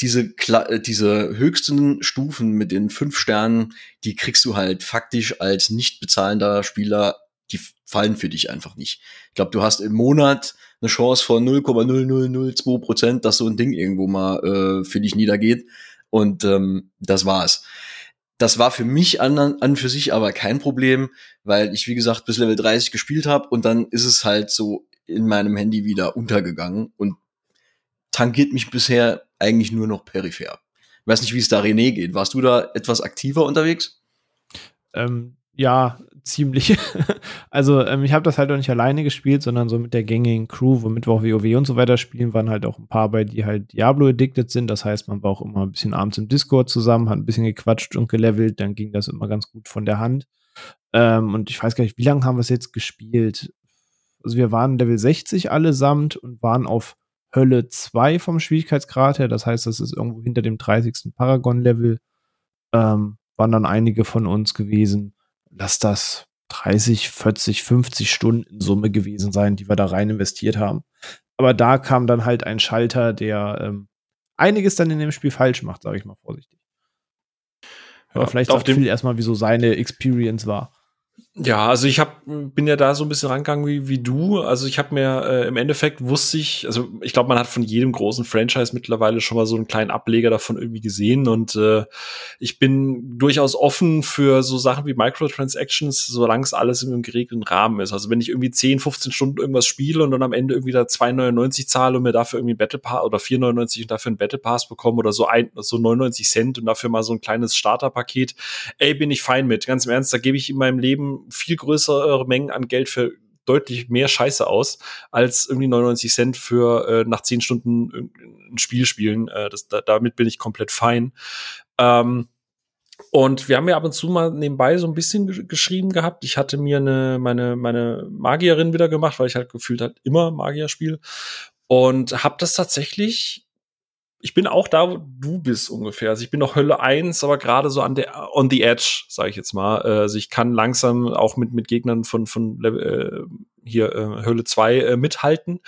diese, äh, diese höchsten Stufen mit den fünf Sternen, die kriegst du halt faktisch als nicht bezahlender Spieler, die fallen für dich einfach nicht. Ich glaube, du hast im Monat eine Chance von 0,0002 Prozent, dass so ein Ding irgendwo mal äh, für dich niedergeht. Und ähm, das war's. Das war für mich an, an für sich aber kein Problem, weil ich, wie gesagt, bis Level 30 gespielt habe und dann ist es halt so in meinem Handy wieder untergegangen und tangiert mich bisher eigentlich nur noch peripher. Ich weiß nicht, wie es da René geht. Warst du da etwas aktiver unterwegs? Ähm, ja, ziemlich. <laughs> also ähm, ich habe das halt auch nicht alleine gespielt, sondern so mit der gängigen Crew, womit wir auch WoW und so weiter spielen, waren halt auch ein paar bei, die halt Diablo addicted sind. Das heißt, man war auch immer ein bisschen abends im Discord zusammen, hat ein bisschen gequatscht und gelevelt, dann ging das immer ganz gut von der Hand. Ähm, und ich weiß gar nicht, wie lange haben wir es jetzt gespielt? Also wir waren Level 60 allesamt und waren auf Hölle 2 vom Schwierigkeitsgrad her. Das heißt, das ist irgendwo hinter dem 30. Paragon-Level. Ähm, waren dann einige von uns gewesen. Lass das 30, 40, 50 Stunden in Summe gewesen sein, die wir da rein investiert haben. Aber da kam dann halt ein Schalter, der ähm, einiges dann in dem Spiel falsch macht, sage ich mal vorsichtig. Aber ja, vielleicht auch viel erstmal, wieso seine Experience war. Ja, also ich hab, bin ja da so ein bisschen rangegangen wie, wie du. Also ich habe mir äh, im Endeffekt wusste ich, also ich glaube, man hat von jedem großen Franchise mittlerweile schon mal so einen kleinen Ableger davon irgendwie gesehen und äh, ich bin durchaus offen für so Sachen wie Microtransactions, solange es alles einem geregelten Rahmen ist. Also wenn ich irgendwie 10, 15 Stunden irgendwas spiele und dann am Ende irgendwie da 2,99 zahle und mir dafür irgendwie ein Battle Pass oder 4,99 und dafür ein Battle Pass bekomme oder so ein, so 99 Cent und dafür mal so ein kleines Starterpaket, ey, bin ich fein mit. Ganz im Ernst, da gebe ich in meinem Leben viel größere Mengen an Geld für deutlich mehr Scheiße aus, als irgendwie 99 Cent für äh, nach 10 Stunden ein Spiel spielen. Äh, das, da, damit bin ich komplett fein. Ähm, und wir haben ja ab und zu mal nebenbei so ein bisschen geschrieben gehabt. Ich hatte mir eine, meine, meine Magierin wieder gemacht, weil ich halt gefühlt halt immer Magier spiel und habe das tatsächlich ich bin auch da, wo du bist ungefähr. Also ich bin noch Hölle 1, aber gerade so an der on the edge, sage ich jetzt mal. Also ich kann langsam auch mit mit Gegnern von von äh, hier äh, Höhle 2 äh, mithalten.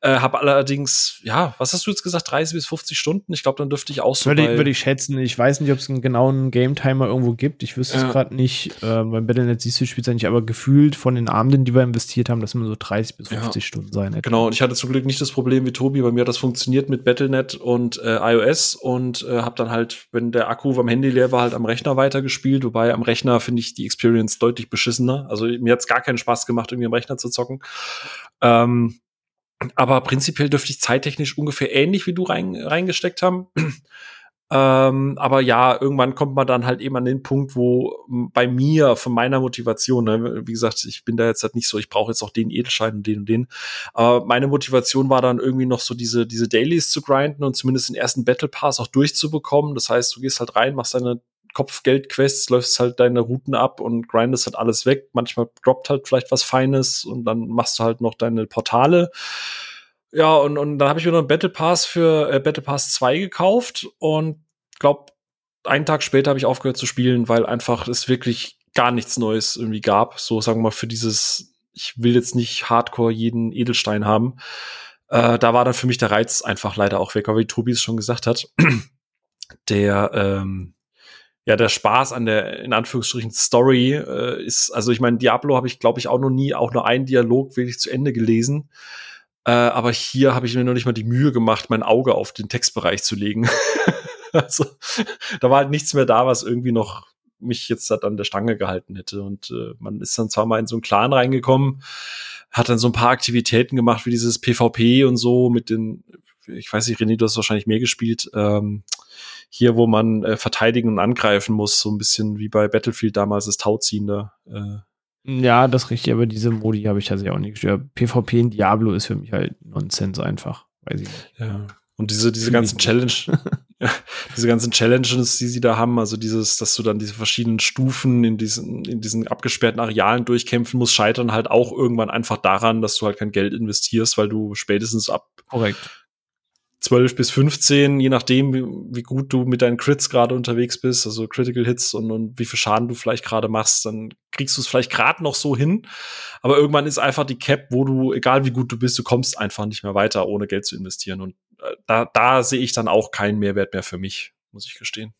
Äh, habe allerdings, ja, was hast du jetzt gesagt, 30 bis 50 Stunden? Ich glaube, dann dürfte ich auch so. Würde, würde ich schätzen. Ich weiß nicht, ob es einen genauen Game-Timer irgendwo gibt. Ich wüsste ja. es gerade nicht. Äh, beim Battlenet siehst du, spielst ja nicht, aber gefühlt von den Abenden, die wir investiert haben, das immer so 30 bis 50 ja. Stunden sein. Etwa. Genau, und ich hatte zum Glück nicht das Problem wie Tobi. Bei mir hat das funktioniert mit Battlenet und äh, iOS und äh, habe dann halt, wenn der Akku am Handy leer war, halt am Rechner weitergespielt. Wobei am Rechner finde ich die Experience deutlich beschissener. Also mir hat es gar keinen Spaß gemacht, irgendwie am Rechner zu zocken. Ähm, aber prinzipiell dürfte ich zeittechnisch ungefähr ähnlich wie du rein, reingesteckt haben. <clears throat> ähm, aber ja, irgendwann kommt man dann halt eben an den Punkt, wo bei mir, von meiner Motivation, ne, wie gesagt, ich bin da jetzt halt nicht so, ich brauche jetzt auch den Edelschein und den und den. Aber meine Motivation war dann irgendwie noch so diese, diese Dailies zu grinden und zumindest den ersten Battle Pass auch durchzubekommen. Das heißt, du gehst halt rein, machst deine Kopfgeld-Quests, läufst halt deine Routen ab und grindest halt alles weg. Manchmal droppt halt vielleicht was Feines und dann machst du halt noch deine Portale. Ja, und, und dann habe ich mir noch einen Battle Pass für äh, Battle Pass 2 gekauft und glaub, einen Tag später habe ich aufgehört zu spielen, weil einfach es wirklich gar nichts Neues irgendwie gab. So sagen wir mal für dieses, ich will jetzt nicht Hardcore jeden Edelstein haben. Äh, da war dann für mich der Reiz einfach leider auch weg, aber wie Tobi es schon gesagt hat, <clears throat> der ähm, ja, der Spaß an der, in Anführungsstrichen, Story äh, ist, also ich meine, Diablo habe ich, glaube ich, auch noch nie, auch nur einen Dialog wirklich zu Ende gelesen. Äh, aber hier habe ich mir noch nicht mal die Mühe gemacht, mein Auge auf den Textbereich zu legen. <laughs> also, da war halt nichts mehr da, was irgendwie noch mich jetzt halt an der Stange gehalten hätte. Und äh, man ist dann zwar mal in so einen Clan reingekommen, hat dann so ein paar Aktivitäten gemacht, wie dieses PvP und so mit den, ich weiß nicht, René, du hast wahrscheinlich mehr gespielt, ähm, hier, wo man äh, verteidigen und angreifen muss, so ein bisschen wie bei Battlefield damals das Tauziehen da. Äh. Ja, das ist richtig, aber diese Modi habe ich tatsächlich auch nicht gestört. PvP in Diablo ist für mich halt Nonsens einfach. Weiß ich nicht. Ja. Und diese, diese ganzen Challenge, ja, <laughs> <laughs> diese ganzen Challenges, die sie da haben, also dieses, dass du dann diese verschiedenen Stufen in diesen, in diesen abgesperrten Arealen durchkämpfen musst, scheitern halt auch irgendwann einfach daran, dass du halt kein Geld investierst, weil du spätestens ab Korrekt 12 bis 15, je nachdem, wie, wie gut du mit deinen Crits gerade unterwegs bist, also Critical Hits und, und wie viel Schaden du vielleicht gerade machst, dann kriegst du es vielleicht gerade noch so hin. Aber irgendwann ist einfach die Cap, wo du, egal wie gut du bist, du kommst einfach nicht mehr weiter, ohne Geld zu investieren. Und äh, da, da sehe ich dann auch keinen Mehrwert mehr für mich, muss ich gestehen.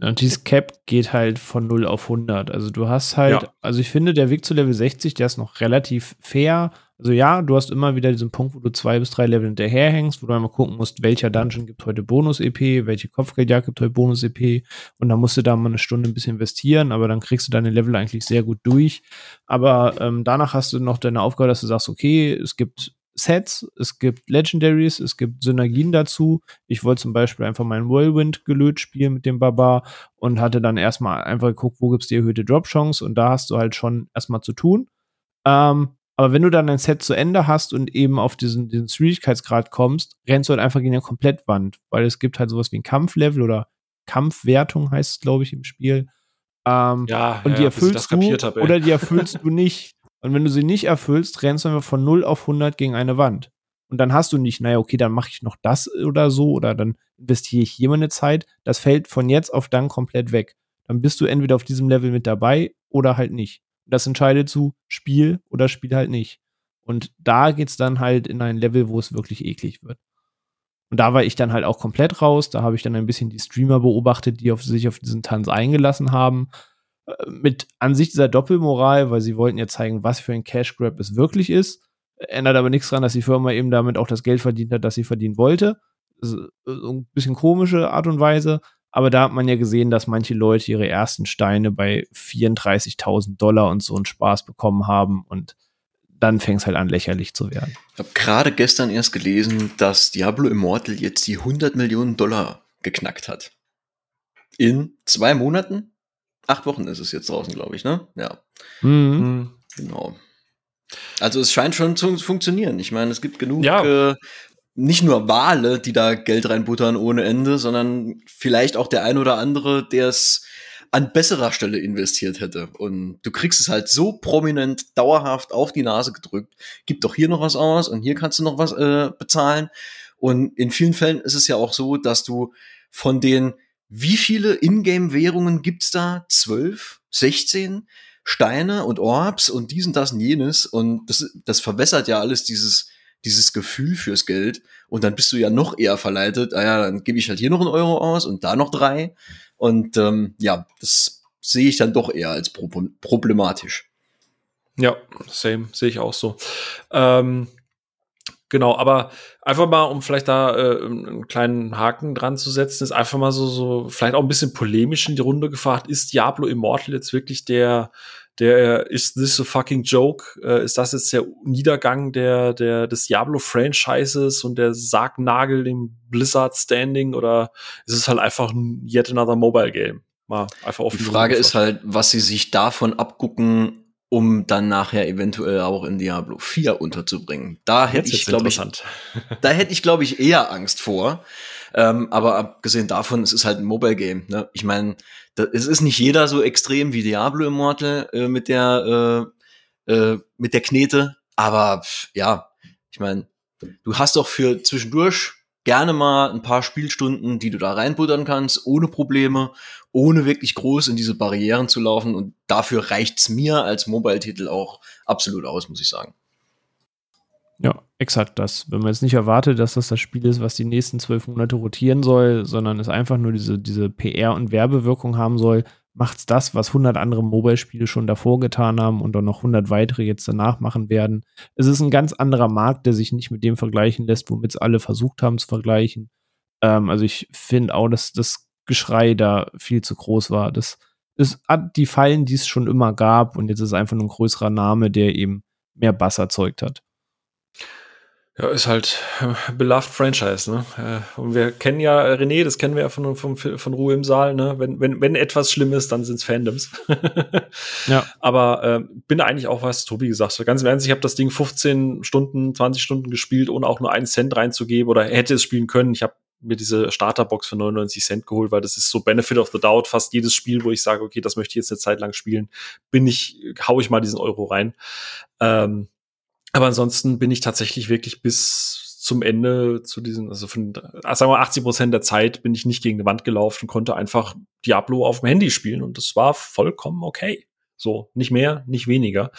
Und dieses Cap geht halt von 0 auf 100. Also du hast halt, ja. also ich finde, der Weg zu Level 60, der ist noch relativ fair. Also ja, du hast immer wieder diesen Punkt, wo du zwei bis drei Level hinterherhängst, wo du einmal gucken musst, welcher Dungeon gibt heute Bonus-EP, welche Kopfgeldjagd gibt heute Bonus-EP und dann musst du da mal eine Stunde ein bisschen investieren, aber dann kriegst du deine Level eigentlich sehr gut durch. Aber ähm, danach hast du noch deine Aufgabe, dass du sagst, okay, es gibt Sets, es gibt Legendaries, es gibt Synergien dazu. Ich wollte zum Beispiel einfach meinen Whirlwind gelöt spielen mit dem Barbar und hatte dann erstmal einfach geguckt, wo gibt es die erhöhte Drop-Chance und da hast du halt schon erstmal zu tun. Ähm, aber wenn du dann ein Set zu Ende hast und eben auf diesen, diesen Schwierigkeitsgrad kommst, rennst du halt einfach gegen eine Komplettwand, weil es gibt halt sowas wie ein Kampflevel oder Kampfwertung heißt es, glaube ich, im Spiel. Ähm, ja, und ja, die erfüllst du hab, oder die erfüllst du <laughs> nicht. Und wenn du sie nicht erfüllst, rennst du einfach von 0 auf 100 gegen eine Wand. Und dann hast du nicht, naja, okay, dann mache ich noch das oder so oder dann investiere ich hier meine Zeit. Das fällt von jetzt auf dann komplett weg. Dann bist du entweder auf diesem Level mit dabei oder halt nicht das entscheidet zu Spiel oder Spiel halt nicht. Und da geht's dann halt in ein Level, wo es wirklich eklig wird. Und da war ich dann halt auch komplett raus. Da habe ich dann ein bisschen die Streamer beobachtet, die auf sich auf diesen Tanz eingelassen haben. äh, mit an sich dieser Doppelmoral, weil sie wollten ja zeigen, was für ein Cash Grab es wirklich ist. Ändert aber nichts daran, dass die Firma eben damit auch das Geld verdient hat, das sie verdienen wollte. So ein bisschen komische Art und Weise. Aber da hat man ja gesehen, dass manche Leute ihre ersten Steine bei 34.000 Dollar und so einen Spaß bekommen haben und dann fängt es halt an, lächerlich zu werden. Ich habe gerade gestern erst gelesen, dass Diablo Immortal jetzt die 100 Millionen Dollar geknackt hat. In zwei Monaten? Acht Wochen ist es jetzt draußen, glaube ich, ne? Ja. Mhm. mhm. Genau. Also es scheint schon zu funktionieren. Ich meine, es gibt genug ja. äh, nicht nur Wale, die da Geld reinbuttern ohne Ende, sondern vielleicht auch der ein oder andere, der es an besserer Stelle investiert hätte. Und du kriegst es halt so prominent, dauerhaft auf die Nase gedrückt. Gib doch hier noch was aus und hier kannst du noch was äh, bezahlen. Und in vielen Fällen ist es ja auch so, dass du von den, wie viele Ingame-Währungen gibt's da? Zwölf? Sechzehn? Steine und Orbs und diesen, das und jenes. Und das, das verwässert ja alles dieses, dieses Gefühl fürs Geld. Und dann bist du ja noch eher verleitet, ah ja, dann gebe ich halt hier noch einen Euro aus und da noch drei. Und ähm, ja, das sehe ich dann doch eher als problematisch. Ja, same, sehe ich auch so. Ähm, genau, aber einfach mal, um vielleicht da äh, einen kleinen Haken dran zu setzen, ist einfach mal so, so vielleicht auch ein bisschen polemisch in die Runde gefragt, ist Diablo Immortal jetzt wirklich der der ist this a fucking joke? Äh, ist das jetzt der Niedergang der, der, des Diablo-Franchises und der Sargnagel im Blizzard-Standing oder ist es halt einfach ein yet another Mobile Game? Mal einfach offen. Die Frage ist halt, was sie sich davon abgucken, um dann nachher eventuell auch in Diablo 4 unterzubringen. Da hätte ich, glaube ich, da hätte ich, glaube ich, eher Angst vor. Ähm, aber abgesehen davon, es ist halt ein Mobile Game. Ne? Ich meine, es ist nicht jeder so extrem wie Diablo Immortal äh, mit der äh, äh, mit der Knete, aber ja, ich meine, du hast doch für zwischendurch gerne mal ein paar Spielstunden, die du da reinbuttern kannst, ohne Probleme, ohne wirklich groß in diese Barrieren zu laufen. Und dafür reicht's mir als Mobile-Titel auch absolut aus, muss ich sagen. Ja, exakt das. Wenn man jetzt nicht erwartet, dass das das Spiel ist, was die nächsten zwölf Monate rotieren soll, sondern es einfach nur diese, diese PR- und Werbewirkung haben soll, macht's das, was 100 andere Mobile-Spiele schon davor getan haben und dann noch 100 weitere jetzt danach machen werden. Es ist ein ganz anderer Markt, der sich nicht mit dem vergleichen lässt, womit es alle versucht haben zu vergleichen. Ähm, also ich finde auch, dass das Geschrei da viel zu groß war. Das ist die Fallen, die es schon immer gab und jetzt ist einfach nur ein größerer Name, der eben mehr Bass erzeugt hat. Ja, ist halt äh, <laughs> beloved Franchise, ne? Äh, und wir kennen ja René, das kennen wir ja von, von, von Ruhe im Saal, ne? Wenn, wenn, wenn etwas schlimm ist, dann sind's Fandoms. <laughs> ja. Aber äh, bin eigentlich auch, was Tobi gesagt hat. Ganz im Ernst, ich habe das Ding 15 Stunden, 20 Stunden gespielt, ohne auch nur einen Cent reinzugeben oder hätte es spielen können. Ich habe mir diese Starterbox für 99 Cent geholt, weil das ist so Benefit of the Doubt. Fast jedes Spiel, wo ich sage, okay, das möchte ich jetzt eine Zeit lang spielen, bin ich, hau ich mal diesen Euro rein. Ähm, aber ansonsten bin ich tatsächlich wirklich bis zum Ende zu diesen, also von, äh, sagen wir 80 Prozent der Zeit bin ich nicht gegen die Wand gelaufen, konnte einfach Diablo auf dem Handy spielen und das war vollkommen okay. So, nicht mehr, nicht weniger.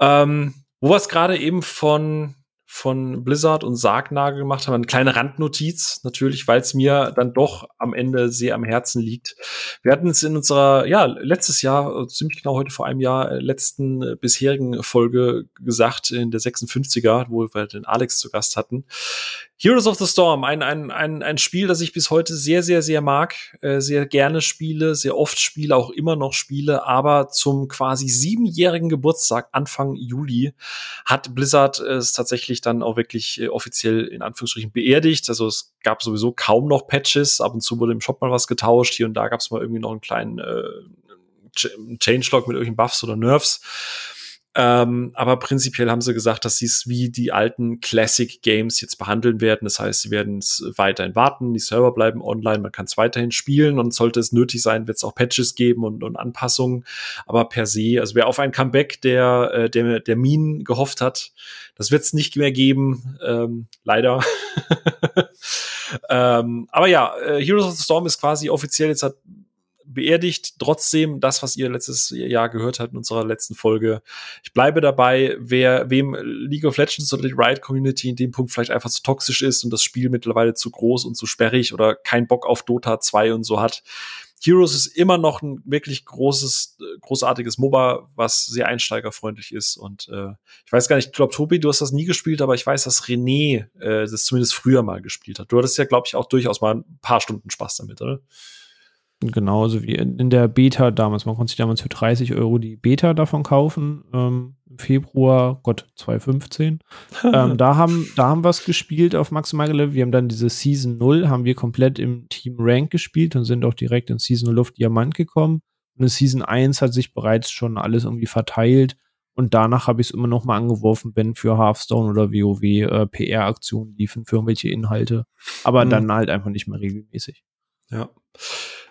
Ähm, wo wir es gerade eben von von Blizzard und Sargnagel gemacht haben. Eine kleine Randnotiz, natürlich, weil es mir dann doch am Ende sehr am Herzen liegt. Wir hatten es in unserer, ja, letztes Jahr, äh, ziemlich genau heute vor einem Jahr, äh, letzten äh, bisherigen Folge gesagt, in der 56er, wo wir den Alex zu Gast hatten. Heroes of the Storm, ein, ein, ein, ein Spiel, das ich bis heute sehr, sehr, sehr mag, äh, sehr gerne spiele, sehr oft spiele, auch immer noch spiele, aber zum quasi siebenjährigen Geburtstag, Anfang Juli, hat Blizzard es tatsächlich dann auch wirklich äh, offiziell in Anführungsstrichen beerdigt. Also es gab sowieso kaum noch Patches, ab und zu wurde im Shop mal was getauscht, hier und da gab es mal irgendwie noch einen kleinen äh, Changelog mit irgendwelchen Buffs oder Nerfs. Ähm, aber prinzipiell haben sie gesagt, dass sie es wie die alten Classic Games jetzt behandeln werden. Das heißt, sie werden es weiterhin warten, die Server bleiben online, man kann es weiterhin spielen und sollte es nötig sein, wird es auch Patches geben und, und, Anpassungen. Aber per se, also wer auf ein Comeback der, äh, der, der Minen gehofft hat, das wird es nicht mehr geben, ähm, leider. <laughs> ähm, aber ja, äh, Heroes of the Storm ist quasi offiziell jetzt hat beerdigt. Trotzdem das, was ihr letztes Jahr gehört habt in unserer letzten Folge. Ich bleibe dabei, wer, wem League of Legends oder die Riot Community in dem Punkt vielleicht einfach zu toxisch ist und das Spiel mittlerweile zu groß und zu sperrig oder kein Bock auf Dota 2 und so hat. Heroes ist immer noch ein wirklich großes, großartiges MOBA, was sehr einsteigerfreundlich ist. Und äh, ich weiß gar nicht, ich glaube, Tobi, du hast das nie gespielt, aber ich weiß, dass René äh, das zumindest früher mal gespielt hat. Du hattest ja, glaube ich, auch durchaus mal ein paar Stunden Spaß damit, oder? Genauso wie in der Beta damals. Man konnte sich damals für 30 Euro die Beta davon kaufen. Ähm, Im Februar, Gott, 2015. <laughs> ähm, da haben, da haben wir es gespielt auf maximal Level. Wir haben dann diese Season 0, haben wir komplett im Team Rank gespielt und sind auch direkt in Season 0 auf Diamant gekommen. Und in Season 1 hat sich bereits schon alles irgendwie verteilt. Und danach habe ich es immer noch mal angeworfen, wenn für Hearthstone oder WoW äh, PR-Aktionen liefen für irgendwelche Inhalte. Aber mhm. dann halt einfach nicht mehr regelmäßig. Ja.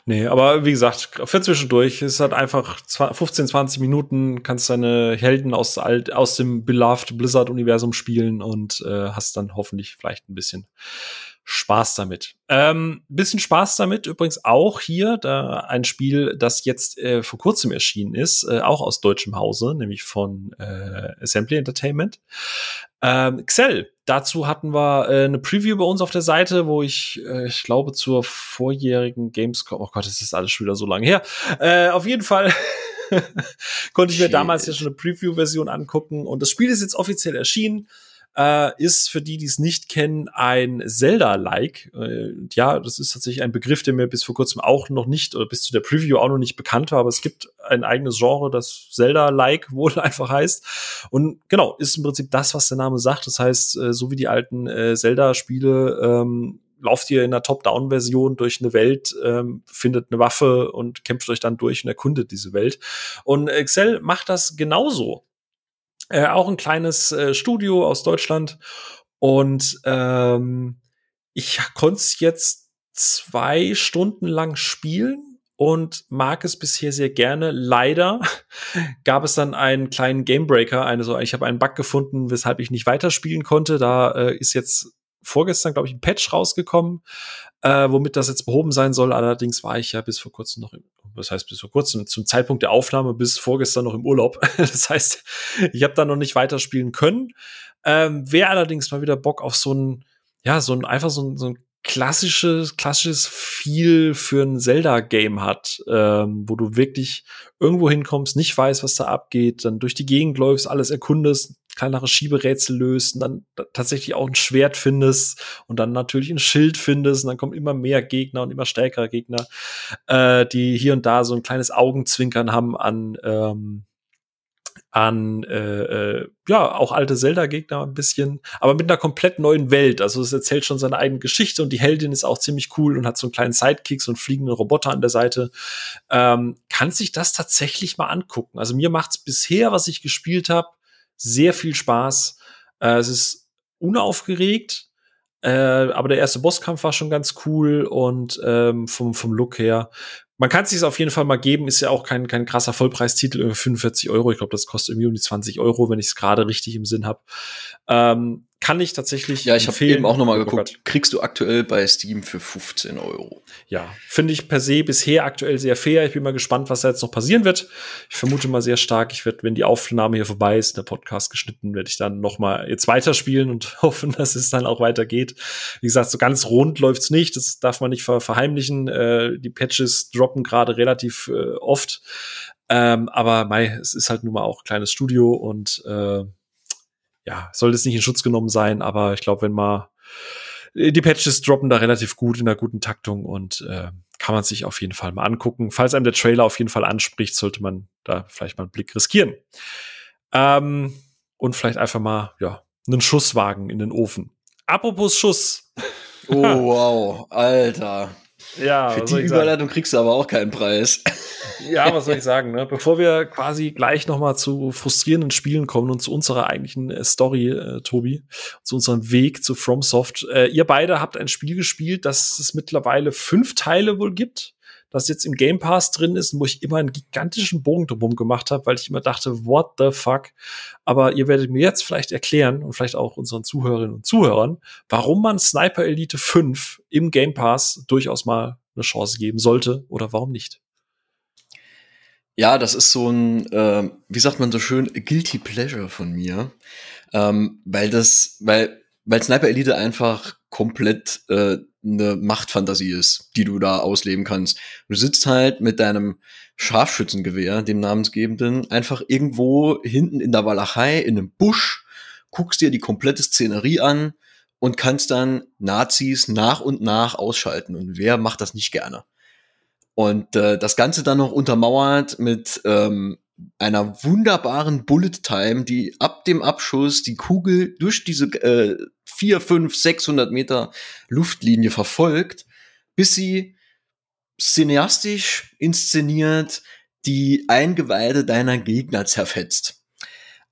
Nee, aber wie gesagt, für zwischendurch ist halt einfach 15, 20 Minuten, kannst deine Helden aus, aus dem Beloved Blizzard-Universum spielen und äh, hast dann hoffentlich vielleicht ein bisschen Spaß damit. Ähm, bisschen Spaß damit übrigens auch hier, da ein Spiel, das jetzt äh, vor kurzem erschienen ist, äh, auch aus deutschem Hause, nämlich von äh, Assembly Entertainment. Ähm, Xell, dazu hatten wir äh, eine Preview bei uns auf der Seite, wo ich, äh, ich glaube, zur vorjährigen Gamescom, oh Gott, das ist alles schon wieder so lange her. Äh, auf jeden Fall <laughs> konnte ich mir Shit. damals ja schon eine Preview-Version angucken und das Spiel ist jetzt offiziell erschienen äh, ist für die, die es nicht kennen, ein Zelda-like. Äh, ja, das ist tatsächlich ein Begriff, der mir bis vor kurzem auch noch nicht oder bis zu der Preview auch noch nicht bekannt war, aber es gibt ein eigenes Genre, das Zelda-like <laughs> wohl einfach heißt. Und genau, ist im Prinzip das, was der Name sagt. Das heißt, äh, so wie die alten äh, Zelda-Spiele, ähm, lauft ihr in einer Top-Down-Version durch eine Welt, ähm, findet eine Waffe und kämpft euch dann durch und erkundet diese Welt. Und Excel macht das genauso. Äh, auch ein kleines äh, Studio aus Deutschland. Und ähm, ich konnte es jetzt zwei Stunden lang spielen und mag es bisher sehr gerne. Leider <laughs> gab es dann einen kleinen Gamebreaker. Eine so, ich habe einen Bug gefunden, weshalb ich nicht weiterspielen konnte. Da äh, ist jetzt vorgestern, glaube ich, ein Patch rausgekommen, äh, womit das jetzt behoben sein soll. Allerdings war ich ja bis vor kurzem noch im, was heißt bis vor kurzem, zum Zeitpunkt der Aufnahme bis vorgestern noch im Urlaub. <laughs> das heißt, ich habe da noch nicht weiterspielen können. Ähm, Wer allerdings mal wieder Bock auf so ein, ja, so ein, einfach so ein, so ein klassisches, klassisches Feel für ein Zelda-Game hat, ähm, wo du wirklich irgendwo hinkommst, nicht weißt, was da abgeht, dann durch die Gegend läufst, alles erkundest, kleinere Schieberätsel löst und dann tatsächlich auch ein Schwert findest und dann natürlich ein Schild findest und dann kommen immer mehr Gegner und immer stärkere Gegner, äh, die hier und da so ein kleines Augenzwinkern haben an ähm, an äh, äh, ja auch alte Zelda-Gegner ein bisschen, aber mit einer komplett neuen Welt. Also es erzählt schon seine eigene Geschichte und die Heldin ist auch ziemlich cool und hat so einen kleinen Sidekick, so einen fliegenden Roboter an der Seite. Ähm, kann sich das tatsächlich mal angucken. Also mir macht's bisher, was ich gespielt habe, sehr viel Spaß. Äh, es ist unaufgeregt, äh, aber der erste Bosskampf war schon ganz cool und ähm, vom, vom Look her man kann es sich auf jeden Fall mal geben, ist ja auch kein, kein krasser Vollpreistitel, 45 Euro. Ich glaube, das kostet irgendwie um die 20 Euro, wenn ich es gerade richtig im Sinn habe. Ähm, kann ich tatsächlich. Ja, ich habe eben auch noch mal geguckt. Kriegst du aktuell bei Steam für 15 Euro. Ja, finde ich per se bisher aktuell sehr fair. Ich bin mal gespannt, was da jetzt noch passieren wird. Ich vermute mal sehr stark, ich werde, wenn die Aufnahme hier vorbei ist, der Podcast geschnitten, werde ich dann noch mal jetzt weiterspielen und <laughs> hoffen, dass es dann auch weitergeht. Wie gesagt, so ganz rund läuft's nicht. Das darf man nicht ver verheimlichen. Äh, die Patches droppen gerade relativ äh, oft. Ähm, aber mei, es ist halt nun mal auch kleines Studio und äh, ja, sollte es nicht in Schutz genommen sein, aber ich glaube, wenn mal äh, die Patches droppen da relativ gut in einer guten Taktung und äh, kann man sich auf jeden Fall mal angucken. Falls einem der Trailer auf jeden Fall anspricht, sollte man da vielleicht mal einen Blick riskieren. Ähm, und vielleicht einfach mal, ja, einen Schuss wagen in den Ofen. Apropos Schuss. Oh, wow, Alter. Ja, für die Überleitung kriegst du aber auch keinen Preis. Ja, was soll ich sagen? Ne? Bevor wir quasi gleich noch mal zu frustrierenden Spielen kommen und zu unserer eigentlichen äh, Story, äh, Tobi, zu unserem Weg zu FromSoft. Äh, ihr beide habt ein Spiel gespielt, das es mittlerweile fünf Teile wohl gibt das jetzt im Game Pass drin ist, wo ich immer einen gigantischen Bogen drumherum gemacht habe, weil ich immer dachte, what the fuck? Aber ihr werdet mir jetzt vielleicht erklären und vielleicht auch unseren Zuhörerinnen und Zuhörern, warum man Sniper Elite 5 im Game Pass durchaus mal eine Chance geben sollte oder warum nicht. Ja, das ist so ein, äh, wie sagt man so schön, guilty pleasure von mir, ähm, weil das, weil weil Sniper Elite einfach komplett äh, eine Machtfantasie ist, die du da ausleben kannst. Du sitzt halt mit deinem Scharfschützengewehr, dem namensgebenden, einfach irgendwo hinten in der Walachei in einem Busch, guckst dir die komplette Szenerie an und kannst dann Nazis nach und nach ausschalten. Und wer macht das nicht gerne? Und äh, das Ganze dann noch untermauert mit ähm, einer wunderbaren Bullet Time, die ab dem Abschuss die Kugel durch diese äh, 4, 5, 600 Meter Luftlinie verfolgt, bis sie cineastisch inszeniert die Eingeweide deiner Gegner zerfetzt.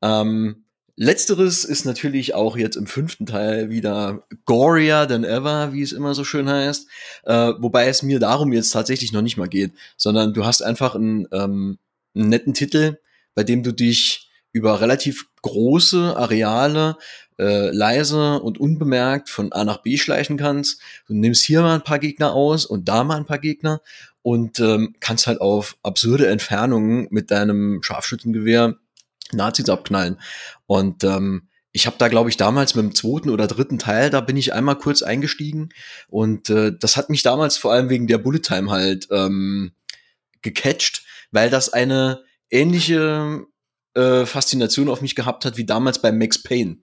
Ähm, letzteres ist natürlich auch jetzt im fünften Teil wieder gorier than ever, wie es immer so schön heißt. Äh, wobei es mir darum jetzt tatsächlich noch nicht mal geht, sondern du hast einfach einen, ähm, einen netten Titel, bei dem du dich über relativ große Areale äh, leise und unbemerkt von A nach B schleichen kannst. Du nimmst hier mal ein paar Gegner aus und da mal ein paar Gegner und ähm, kannst halt auf absurde Entfernungen mit deinem Scharfschützengewehr Nazis abknallen. Und ähm, ich habe da, glaube ich, damals mit dem zweiten oder dritten Teil, da bin ich einmal kurz eingestiegen und äh, das hat mich damals vor allem wegen der Bullet Time halt ähm, gecatcht, weil das eine ähnliche äh, Faszination auf mich gehabt hat wie damals bei Max Payne.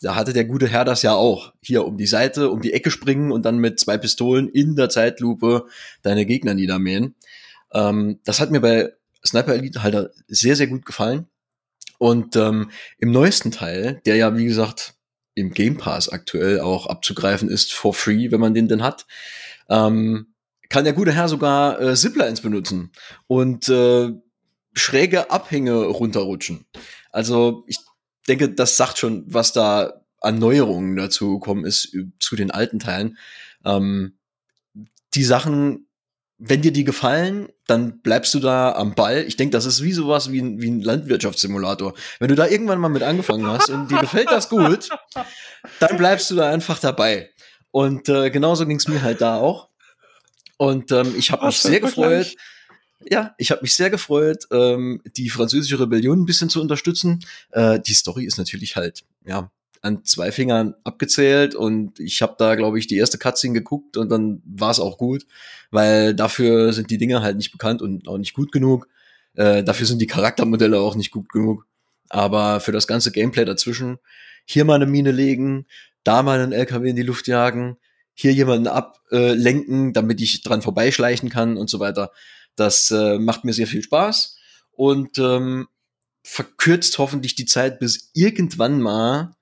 Da hatte der gute Herr das ja auch. Hier um die Seite, um die Ecke springen und dann mit zwei Pistolen in der Zeitlupe deine Gegner niedermähen. Ähm, das hat mir bei Sniper Elite halt sehr, sehr gut gefallen. Und ähm, im neuesten Teil, der ja, wie gesagt, im Game Pass aktuell auch abzugreifen ist, for free, wenn man den denn hat, ähm, kann der gute Herr sogar äh, Ziplines benutzen und äh, schräge Abhänge runterrutschen. Also ich denke, das sagt schon, was da an Neuerungen dazu gekommen ist zu den alten Teilen. Ähm, die Sachen, wenn dir die gefallen, dann bleibst du da am Ball. Ich denke, das ist wie sowas wie ein, wie ein Landwirtschaftssimulator. Wenn du da irgendwann mal mit angefangen hast und dir gefällt das gut, dann bleibst du da einfach dabei. Und äh, genauso ging es mir halt da auch. Und ähm, ich habe mich sehr gefreut. Ja, ich habe mich sehr gefreut, ähm, die französische Rebellion ein bisschen zu unterstützen. Äh, die Story ist natürlich halt, ja, an zwei Fingern abgezählt und ich habe da, glaube ich, die erste Cutscene geguckt und dann war es auch gut, weil dafür sind die Dinge halt nicht bekannt und auch nicht gut genug. Äh, dafür sind die Charaktermodelle auch nicht gut genug. Aber für das ganze Gameplay dazwischen, hier mal eine Mine legen, da mal einen LKW in die Luft jagen, hier jemanden ablenken, damit ich dran vorbeischleichen kann und so weiter. Das äh, macht mir sehr viel Spaß und ähm, verkürzt hoffentlich die Zeit, bis irgendwann mal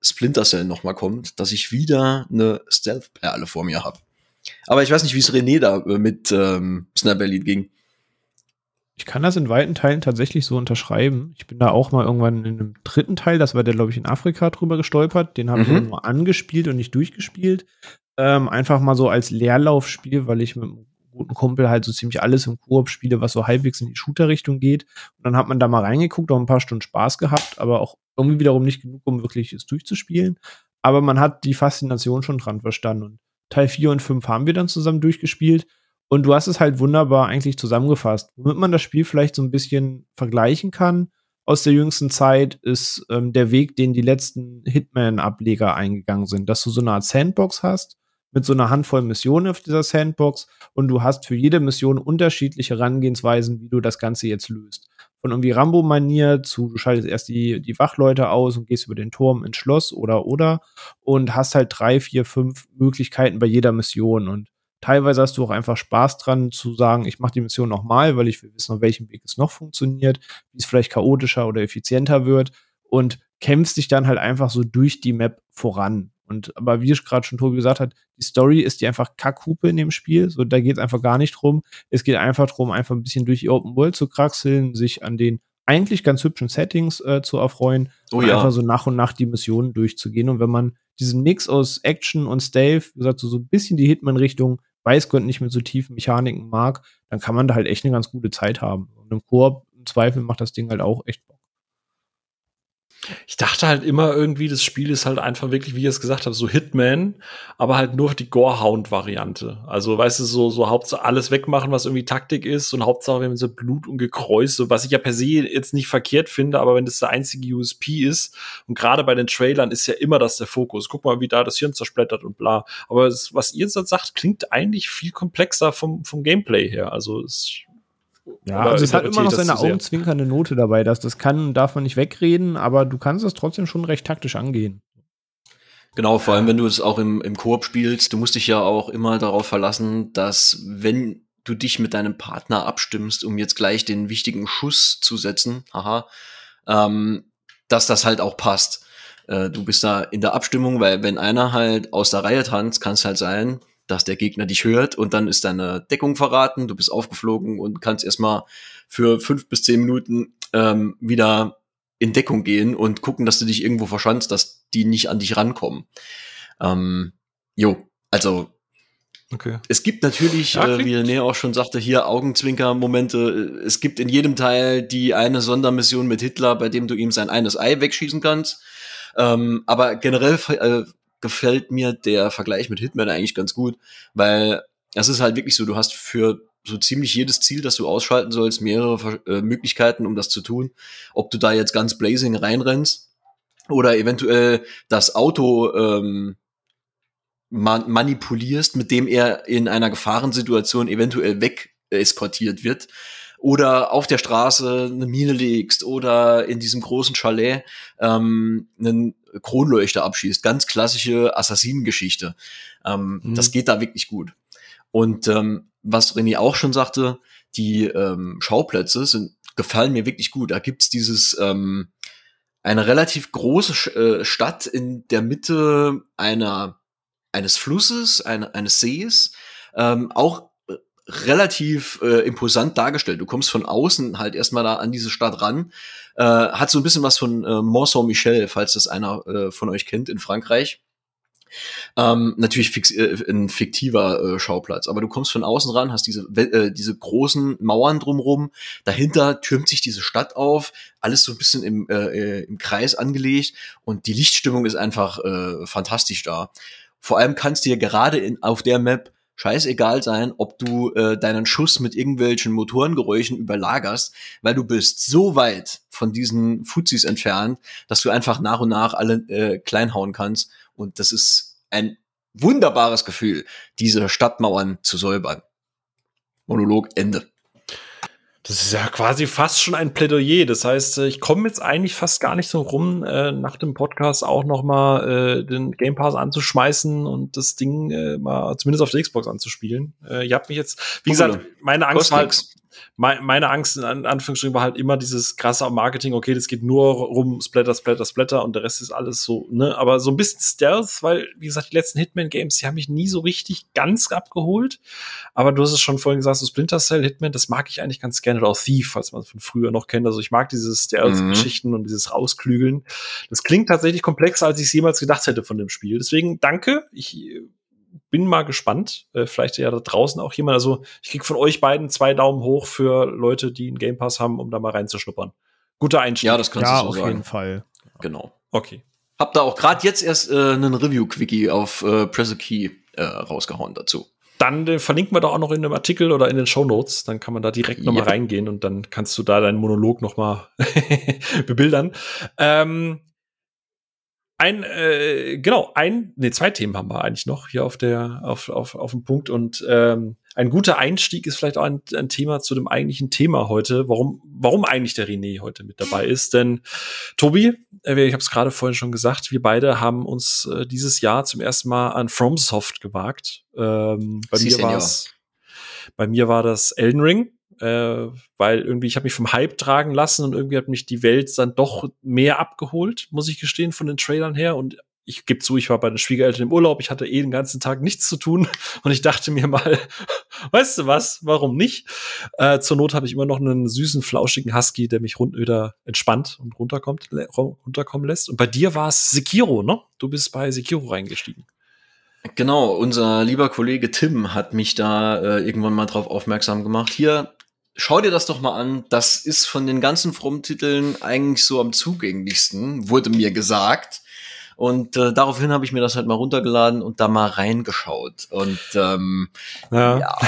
Splinter Cell noch mal kommt, dass ich wieder eine Stealth-Perle vor mir habe. Aber ich weiß nicht, wie es René da äh, mit ähm, Sniper Elite ging. Ich kann das in weiten Teilen tatsächlich so unterschreiben. Ich bin da auch mal irgendwann in einem dritten Teil, das war der, glaube ich, in Afrika drüber gestolpert. Den habe mhm. ich nur angespielt und nicht durchgespielt. Ähm, einfach mal so als Leerlaufspiel, weil ich mit einem guten Kumpel halt so ziemlich alles im Koop spiele, was so halbwegs in die Shooter-Richtung geht. Und dann hat man da mal reingeguckt, auch ein paar Stunden Spaß gehabt, aber auch irgendwie wiederum nicht genug, um wirklich es durchzuspielen. Aber man hat die Faszination schon dran verstanden. Und Teil 4 und 5 haben wir dann zusammen durchgespielt. Und du hast es halt wunderbar eigentlich zusammengefasst. Womit man das Spiel vielleicht so ein bisschen vergleichen kann aus der jüngsten Zeit, ist ähm, der Weg, den die letzten Hitman-Ableger eingegangen sind. Dass du so eine Art Sandbox hast, mit so einer Handvoll Missionen auf dieser Sandbox und du hast für jede Mission unterschiedliche Herangehensweisen, wie du das Ganze jetzt löst. Von irgendwie Rambo-Manier zu, du schaltest erst die, die Wachleute aus und gehst über den Turm ins Schloss oder oder und hast halt drei, vier, fünf Möglichkeiten bei jeder Mission und teilweise hast du auch einfach Spaß dran zu sagen, ich mache die Mission nochmal, weil ich will wissen, auf welchem Weg es noch funktioniert, wie es vielleicht chaotischer oder effizienter wird und kämpfst dich dann halt einfach so durch die Map voran. Und aber wie ich gerade schon Tobi gesagt hat, die Story ist die einfach Kackhupe in dem Spiel. So, da geht es einfach gar nicht drum. Es geht einfach drum, einfach ein bisschen durch die Open World zu kraxeln, sich an den eigentlich ganz hübschen Settings äh, zu erfreuen oh, und ja. einfach so nach und nach die Missionen durchzugehen. Und wenn man diesen Mix aus Action und Stealth, wie gesagt, so, so ein bisschen die Hitman-Richtung weiß Gott nicht mit so tiefen Mechaniken mag, dann kann man da halt echt eine ganz gute Zeit haben. Und im Koop, im Zweifel macht das Ding halt auch echt Bock. Ich dachte halt immer irgendwie, das Spiel ist halt einfach wirklich, wie ich es gesagt habe, so Hitman, aber halt nur die Gorehound-Variante. Also, weißt du, so, so Hauptsache alles wegmachen, was irgendwie Taktik ist und Hauptsache, wenn so Blut und Gekräuse, was ich ja per se jetzt nicht verkehrt finde, aber wenn das der einzige USP ist und gerade bei den Trailern ist ja immer das der Fokus. Guck mal, wie da das Hirn zersplittert und bla. Aber das, was ihr jetzt sagt, klingt eigentlich viel komplexer vom, vom Gameplay her. Also, es ja, also es hat immer noch seine augenzwinkernde Note dabei, dass das kann, darf man nicht wegreden, aber du kannst es trotzdem schon recht taktisch angehen. Genau, vor allem wenn du es auch im, im Koop spielst, du musst dich ja auch immer darauf verlassen, dass wenn du dich mit deinem Partner abstimmst, um jetzt gleich den wichtigen Schuss zu setzen, haha, ähm, dass das halt auch passt. Äh, du bist da in der Abstimmung, weil wenn einer halt aus der Reihe tanzt, kann es halt sein, dass der Gegner dich hört und dann ist deine Deckung verraten, du bist aufgeflogen und kannst erstmal für fünf bis zehn Minuten ähm, wieder in Deckung gehen und gucken, dass du dich irgendwo verschanzt, dass die nicht an dich rankommen. Ähm, jo, also Okay. Es gibt natürlich, ja, äh, wie René auch schon sagte, hier Augenzwinker-Momente. Es gibt in jedem Teil die eine Sondermission mit Hitler, bei dem du ihm sein eines Ei wegschießen kannst. Ähm, aber generell äh, gefällt mir der Vergleich mit Hitman eigentlich ganz gut, weil es ist halt wirklich so, du hast für so ziemlich jedes Ziel, das du ausschalten sollst, mehrere äh, Möglichkeiten, um das zu tun. Ob du da jetzt ganz blazing reinrennst oder eventuell das Auto ähm, man manipulierst, mit dem er in einer Gefahrensituation eventuell weg eskortiert wird oder auf der Straße eine Mine legst oder in diesem großen Chalet ähm, einen Kronleuchter abschießt. Ganz klassische Assassinengeschichte. Ähm, mhm. Das geht da wirklich gut. Und ähm, was René auch schon sagte, die ähm, Schauplätze sind, gefallen mir wirklich gut. Da gibt's dieses ähm, eine relativ große äh, Stadt in der Mitte einer eines Flusses, eine, eines Sees, ähm, auch relativ äh, imposant dargestellt. Du kommst von außen halt erstmal da an diese Stadt ran. Äh, hat so ein bisschen was von äh, Mont Saint-Michel, falls das einer äh, von euch kennt in Frankreich. Ähm, natürlich fix, äh, ein fiktiver äh, Schauplatz, aber du kommst von außen ran, hast diese, äh, diese großen Mauern drumrum, dahinter türmt sich diese Stadt auf, alles so ein bisschen im, äh, äh im Kreis angelegt und die Lichtstimmung ist einfach äh, fantastisch da. Vor allem kannst du dir gerade in, auf der Map scheißegal sein, ob du äh, deinen Schuss mit irgendwelchen Motorengeräuschen überlagerst, weil du bist so weit von diesen Fuzis entfernt, dass du einfach nach und nach alle äh, kleinhauen kannst. Und das ist ein wunderbares Gefühl, diese Stadtmauern zu säubern. Monolog Ende. Das ist ja quasi fast schon ein Plädoyer. Das heißt, äh, ich komme jetzt eigentlich fast gar nicht so rum, äh, nach dem Podcast auch noch mal äh, den Game Pass anzuschmeißen und das Ding äh, mal zumindest auf der Xbox anzuspielen. Äh, ihr habt mich jetzt, wie gesagt, meine Angst war meine Angst in Anführungsstrichen war halt immer dieses krasse Marketing, okay, das geht nur rum Splatter, Splatter, Splatter und der Rest ist alles so, ne, aber so ein bisschen Stealth, weil, wie gesagt, die letzten Hitman-Games, die haben mich nie so richtig ganz abgeholt, aber du hast es schon vorhin gesagt, so Splinter Cell, Hitman, das mag ich eigentlich ganz gerne, oder auch Thief, falls man es von früher noch kennt, also ich mag diese Stealth-Geschichten mhm. und dieses Rausklügeln. Das klingt tatsächlich komplexer, als ich es jemals gedacht hätte von dem Spiel, deswegen danke, ich bin mal gespannt. Äh, vielleicht ja da draußen auch jemand. Also ich krieg von euch beiden zwei Daumen hoch für Leute, die einen Game Pass haben, um da mal reinzuschnuppern. Guter Einstieg. Ja, das kannst ja, du so auf sagen. jeden Fall. Genau. Okay. Hab da auch gerade jetzt erst äh, einen Review-Quickie auf äh, Press a Key äh, rausgehauen dazu. Dann äh, verlinken wir da auch noch in dem Artikel oder in den Show Notes. Dann kann man da direkt noch mal reingehen und dann kannst du da deinen Monolog noch mal <laughs> bebildern. Ähm, ein, äh, genau, ein, nee, zwei Themen haben wir eigentlich noch hier auf der, auf, auf, auf dem Punkt. Und ähm, ein guter Einstieg ist vielleicht auch ein, ein Thema zu dem eigentlichen Thema heute, warum, warum eigentlich der René heute mit dabei ist. Denn Tobi, äh, ich habe es gerade vorhin schon gesagt, wir beide haben uns äh, dieses Jahr zum ersten Mal an FromSoft gewagt. Ähm, bei Sie mir war es, bei mir war das Elden Ring äh, weil irgendwie ich habe mich vom Hype tragen lassen und irgendwie hat mich die Welt dann doch mehr abgeholt, muss ich gestehen, von den Trailern her. Und ich gebe zu, ich war bei den Schwiegereltern im Urlaub, ich hatte eh den ganzen Tag nichts zu tun <laughs> und ich dachte mir mal, <laughs> weißt du was, warum nicht? Äh, zur Not habe ich immer noch einen süßen, flauschigen Husky, der mich rund wieder entspannt und runterkommt, runterkommen lässt. Und bei dir war es Sekiro, ne? Du bist bei Sekiro reingestiegen. Genau, unser lieber Kollege Tim hat mich da äh, irgendwann mal drauf aufmerksam gemacht. Hier, schau dir das doch mal an. Das ist von den ganzen From-Titeln eigentlich so am zugänglichsten, wurde mir gesagt. Und äh, daraufhin habe ich mir das halt mal runtergeladen und da mal reingeschaut. Und ähm, ja. ja.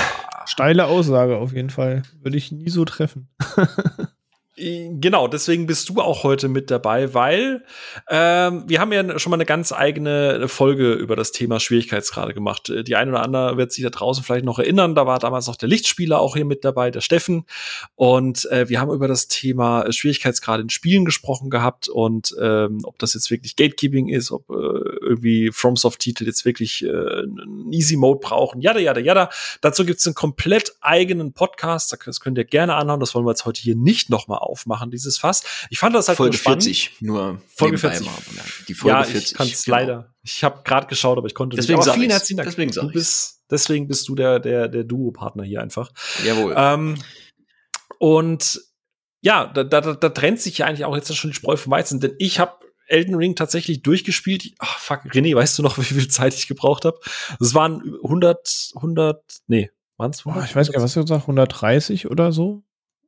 Steile Aussage auf jeden Fall. Würde ich nie so treffen. <laughs> Genau, deswegen bist du auch heute mit dabei, weil ähm, wir haben ja schon mal eine ganz eigene Folge über das Thema Schwierigkeitsgrade gemacht. Äh, die eine oder andere wird sich da draußen vielleicht noch erinnern. Da war damals auch der Lichtspieler auch hier mit dabei, der Steffen. Und äh, wir haben über das Thema Schwierigkeitsgrade in Spielen gesprochen gehabt und ähm, ob das jetzt wirklich Gatekeeping ist, ob äh, irgendwie FromSoft-Titel jetzt wirklich äh, einen Easy Mode brauchen. Jada, jada, jada. Dazu gibt's einen komplett eigenen Podcast. Das könnt ihr gerne anhauen. Das wollen wir jetzt heute hier nicht nochmal aufmachen, dieses Fass. Ich fand das halt Folge spannend. 40, nur Folge 40. Mal, die Folge ja, 40. Ich kann es genau. leider. Ich habe gerade geschaut, aber ich konnte deswegen nicht. Aber vielen herzlichen Dank. Deswegen du bist, deswegen bist du der, der, der Duo-Partner hier einfach. Jawohl. Ähm, und ja, da, da, da trennt sich ja eigentlich auch jetzt schon die Spreu vom Weizen, denn ich habe Elden Ring tatsächlich durchgespielt. Ach, fuck, René, weißt du noch, <laughs> wie viel Zeit ich gebraucht habe? Das waren 100, 100, nee, waren es Ich weiß gar nicht, was du gesagt 130 oder so?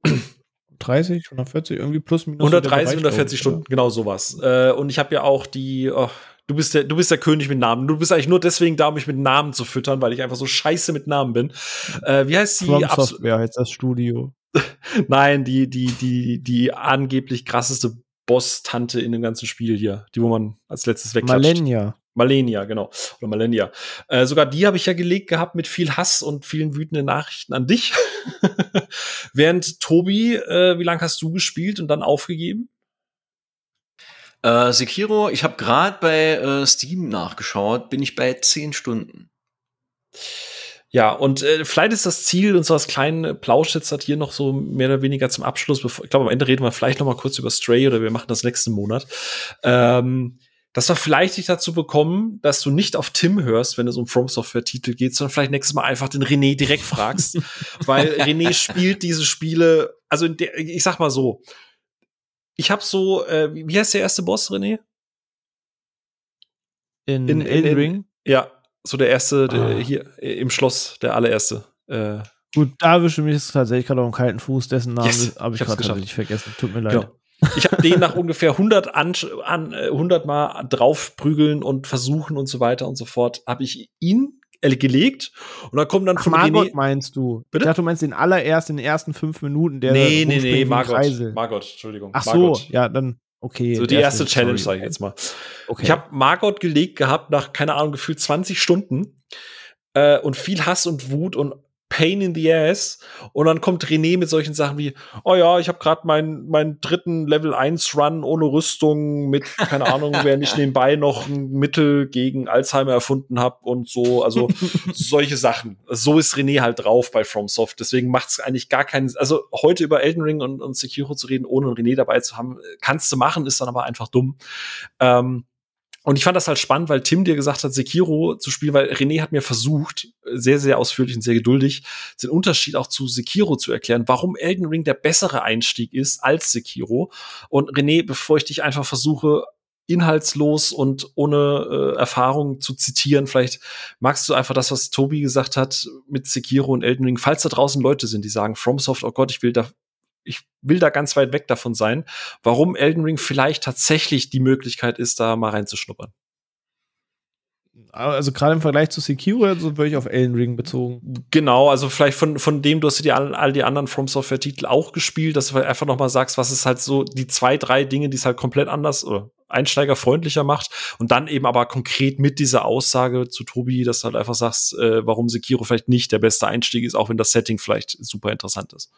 <clears throat> 130, 140, irgendwie plus minus. 130, 140 Stunden, oder? genau sowas. Äh, und ich habe ja auch die, oh, du bist der, du bist der König mit Namen. Du bist eigentlich nur deswegen da, um mich mit Namen zu füttern, weil ich einfach so scheiße mit Namen bin. Äh, wie heißt die? From Software heißt das Studio. <laughs> Nein, die, die, die, die angeblich krasseste Boss-Tante in dem ganzen Spiel hier, die wo man als letztes wegklatscht. Malenia. Malenia, genau. Oder Malenia. Äh, sogar die habe ich ja gelegt gehabt mit viel Hass und vielen wütenden Nachrichten an dich. <laughs> Während Tobi, äh, wie lange hast du gespielt und dann aufgegeben? Äh, Sekiro, ich habe gerade bei äh, Steam nachgeschaut, bin ich bei zehn Stunden. Ja, und äh, vielleicht ist das Ziel unseres kleinen Plauschs hat hier noch so mehr oder weniger zum Abschluss. Bevor, ich glaube, am Ende reden wir vielleicht noch mal kurz über Stray oder wir machen das nächsten Monat. Ähm, dass wir vielleicht dich dazu bekommen, dass du nicht auf Tim hörst, wenn es um From Software Titel geht, sondern vielleicht nächstes Mal einfach den René direkt fragst, <laughs> weil René spielt diese Spiele, also der, ich sag mal so, ich habe so, äh, wie heißt der erste Boss, René? In, in, in Elden Ring? Ja, so der erste ah. der, hier im Schloss, der allererste. Äh, Gut, da erwische mich tatsächlich gerade auf dem kalten Fuß, dessen Namen yes, habe ich, ich gerade tatsächlich vergessen. Tut mir leid. Genau. Ich habe den nach ungefähr 100, an, an, 100 äh, Mal draufprügeln und versuchen und so weiter und so fort, habe ich ihn äh, gelegt und dann kommt dann Ach, von Margot René meinst du? Bitte? Ich dachte, du meinst den allererst in den ersten fünf Minuten, der Nee, nee, nee, Margot. Margot, Entschuldigung. Ach Margot. so, ja, dann okay. So die erste Challenge, sage ich jetzt mal. Okay. Ich habe Margot gelegt gehabt nach, keine Ahnung, gefühlt 20 Stunden äh, und viel Hass und Wut und Pain in the Ass. Und dann kommt René mit solchen Sachen wie, oh ja, ich habe gerade meinen mein dritten Level 1 Run ohne Rüstung mit, keine Ahnung, während ich nebenbei noch ein Mittel gegen Alzheimer erfunden habe und so. Also <laughs> solche Sachen. So ist René halt drauf bei FromSoft. Deswegen macht es eigentlich gar keinen, also heute über Elden Ring und, und Sekiro zu reden, ohne René dabei zu haben, kannst du machen, ist dann aber einfach dumm. Ähm, und ich fand das halt spannend, weil Tim dir gesagt hat, Sekiro zu spielen, weil René hat mir versucht, sehr, sehr ausführlich und sehr geduldig, den Unterschied auch zu Sekiro zu erklären, warum Elden Ring der bessere Einstieg ist als Sekiro. Und René, bevor ich dich einfach versuche, inhaltslos und ohne äh, Erfahrung zu zitieren. Vielleicht magst du einfach das, was Tobi gesagt hat mit Sekiro und Elden Ring, falls da draußen Leute sind, die sagen, FromSoft, oh Gott, ich will da ich will da ganz weit weg davon sein, warum Elden Ring vielleicht tatsächlich die Möglichkeit ist, da mal reinzuschnuppern. Also gerade im Vergleich zu Sekiro, also würde ich auf Elden Ring bezogen. Genau, also vielleicht von, von dem, du hast dir all, all die anderen From Software Titel auch gespielt, dass du einfach noch mal sagst, was ist halt so die zwei, drei Dinge, die es halt komplett anders oder einsteigerfreundlicher macht und dann eben aber konkret mit dieser Aussage zu Tobi, dass du halt einfach sagst, äh, warum Sekiro vielleicht nicht der beste Einstieg ist, auch wenn das Setting vielleicht super interessant ist.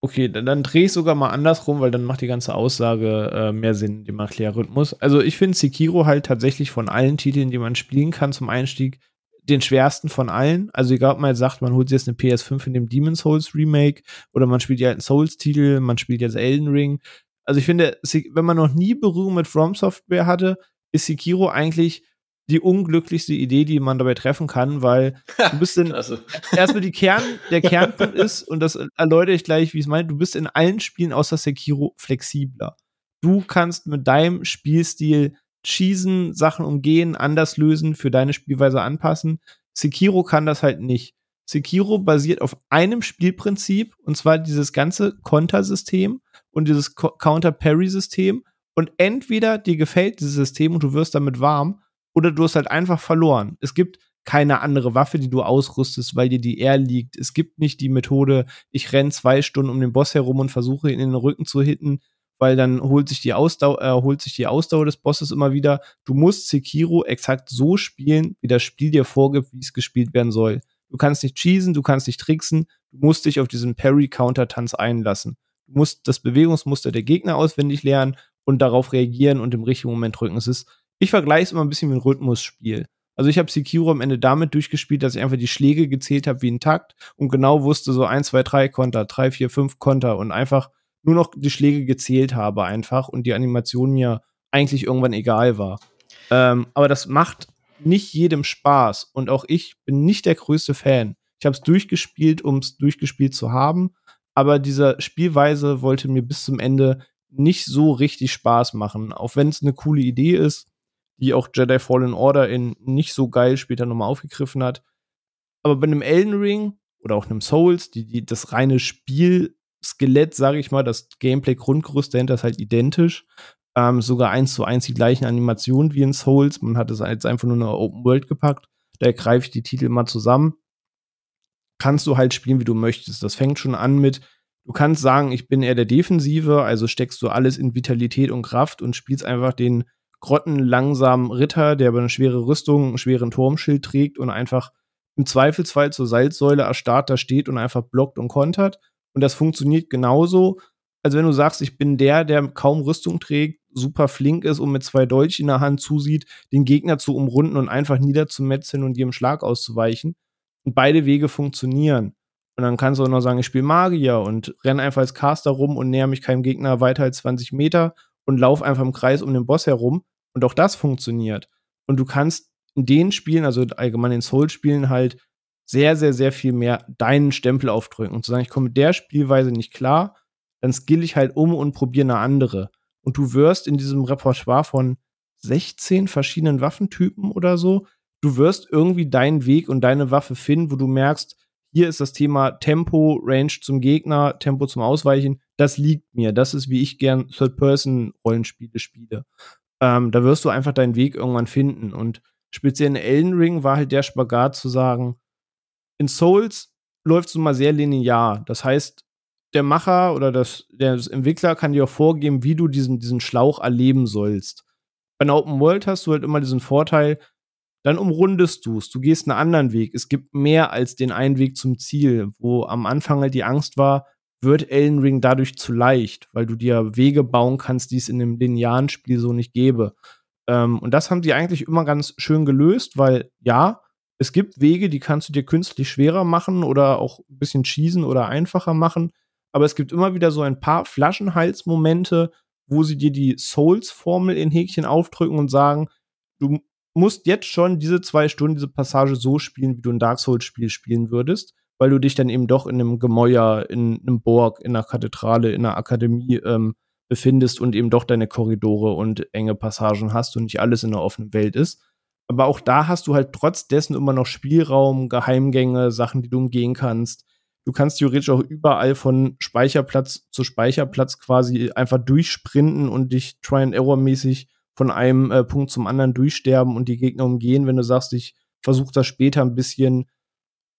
Okay, dann, dann drehe ich sogar mal andersrum, weil dann macht die ganze Aussage äh, mehr Sinn, dem Erklärrhythmus. Also ich finde Sekiro halt tatsächlich von allen Titeln, die man spielen kann zum Einstieg, den schwersten von allen. Also egal, ob man jetzt sagt, man holt sich jetzt eine PS5 in dem Demon's Souls Remake oder man spielt ja einen Souls-Titel, man spielt jetzt Elden Ring. Also ich finde, wenn man noch nie Berührung mit From Software hatte, ist Sekiro eigentlich die unglücklichste Idee, die man dabei treffen kann, weil du bist in <laughs> erstmal die Kern, der <laughs> Kernpunkt ist, und das erläutere ich gleich, wie ich es meine, du bist in allen Spielen außer Sekiro flexibler. Du kannst mit deinem Spielstil schießen, Sachen umgehen, anders lösen, für deine Spielweise anpassen. Sekiro kann das halt nicht. Sekiro basiert auf einem Spielprinzip und zwar dieses ganze Kontersystem und dieses Counter-Parry-System. Und entweder dir gefällt dieses System und du wirst damit warm oder du hast halt einfach verloren. Es gibt keine andere Waffe, die du ausrüstest, weil dir die R liegt. Es gibt nicht die Methode, ich renne zwei Stunden um den Boss herum und versuche ihn in den Rücken zu hitten, weil dann holt sich die Ausdauer, äh, holt sich die Ausdauer des Bosses immer wieder. Du musst Sekiro exakt so spielen, wie das Spiel dir vorgibt, wie es gespielt werden soll. Du kannst nicht cheesen, du kannst nicht tricksen, du musst dich auf diesen Parry-Counter-Tanz einlassen. Du musst das Bewegungsmuster der Gegner auswendig lernen und darauf reagieren und im richtigen Moment drücken. Es ist, ich vergleiche es immer ein bisschen mit einem Rhythmusspiel. Also ich habe Sekiro am Ende damit durchgespielt, dass ich einfach die Schläge gezählt habe wie ein Takt und genau wusste so 1, 2, 3 Konter, 3, 4, 5 Konter und einfach nur noch die Schläge gezählt habe einfach und die Animation mir eigentlich irgendwann egal war. Ähm, aber das macht nicht jedem Spaß und auch ich bin nicht der größte Fan. Ich habe es durchgespielt, um es durchgespielt zu haben, aber diese Spielweise wollte mir bis zum Ende nicht so richtig Spaß machen, auch wenn es eine coole Idee ist, die auch Jedi Fallen Order in nicht so geil später nochmal aufgegriffen hat. Aber bei einem Elden Ring oder auch einem Souls, die, die das reine Spiel Skelett, sage ich mal, das Gameplay-Grundgerüst dahinter ist halt identisch. Ähm, sogar eins zu eins die gleichen Animationen wie in Souls. Man hat es jetzt einfach nur in eine Open World gepackt. Da greife ich die Titel mal zusammen. Kannst du halt spielen, wie du möchtest. Das fängt schon an mit, du kannst sagen, ich bin eher der Defensive, also steckst du alles in Vitalität und Kraft und spielst einfach den grottenlangsamen Ritter, der aber eine schwere Rüstung, einen schweren Turmschild trägt und einfach im Zweifelsfall zur Salzsäule erstarrt da steht und einfach blockt und kontert. Und das funktioniert genauso, als wenn du sagst, ich bin der, der kaum Rüstung trägt, super flink ist und mit zwei Dolch in der Hand zusieht, den Gegner zu umrunden und einfach niederzumetzeln und jedem Schlag auszuweichen. Und beide Wege funktionieren. Und dann kannst du auch noch sagen, ich spiele Magier und renne einfach als Caster rum und näher mich keinem Gegner weiter als 20 Meter und lauf einfach im Kreis um den Boss herum. Und auch das funktioniert. Und du kannst in den Spielen, also allgemein in Soul-Spielen, halt sehr, sehr, sehr viel mehr deinen Stempel aufdrücken und zu sagen, ich komme mit der Spielweise nicht klar, dann skill ich halt um und probiere eine andere. Und du wirst in diesem Repertoire von 16 verschiedenen Waffentypen oder so, du wirst irgendwie deinen Weg und deine Waffe finden, wo du merkst, hier ist das Thema Tempo, Range zum Gegner, Tempo zum Ausweichen, das liegt mir. Das ist, wie ich gern Third-Person-Rollenspiele spiele. Ähm, da wirst du einfach deinen Weg irgendwann finden. Und speziell in Elden Ring war halt der Spagat zu sagen, in Souls läuft es mal sehr linear. Das heißt, der Macher oder das, der Entwickler kann dir auch vorgeben, wie du diesen, diesen Schlauch erleben sollst. Bei einer Open World hast du halt immer diesen Vorteil, dann umrundest du es, du gehst einen anderen Weg. Es gibt mehr als den einen Weg zum Ziel, wo am Anfang halt die Angst war, wird Elden Ring dadurch zu leicht, weil du dir Wege bauen kannst, die es in dem linearen Spiel so nicht gäbe. Ähm, und das haben sie eigentlich immer ganz schön gelöst, weil ja, es gibt Wege, die kannst du dir künstlich schwerer machen oder auch ein bisschen cheesen oder einfacher machen. Aber es gibt immer wieder so ein paar Flaschenhalsmomente, wo sie dir die Souls-Formel in Häkchen aufdrücken und sagen, du musst jetzt schon diese zwei Stunden, diese Passage so spielen, wie du ein Dark Souls-Spiel spielen würdest, weil du dich dann eben doch in einem Gemäuer, in einem Borg, in einer Kathedrale, in einer Akademie ähm, befindest und eben doch deine Korridore und enge Passagen hast und nicht alles in der offenen Welt ist. Aber auch da hast du halt trotz dessen immer noch Spielraum, Geheimgänge, Sachen, die du umgehen kannst. Du kannst theoretisch auch überall von Speicherplatz zu Speicherplatz quasi einfach durchsprinten und dich Try-and-Error-mäßig von einem äh, Punkt zum anderen durchsterben und die Gegner umgehen, wenn du sagst, ich versuche das später ein bisschen.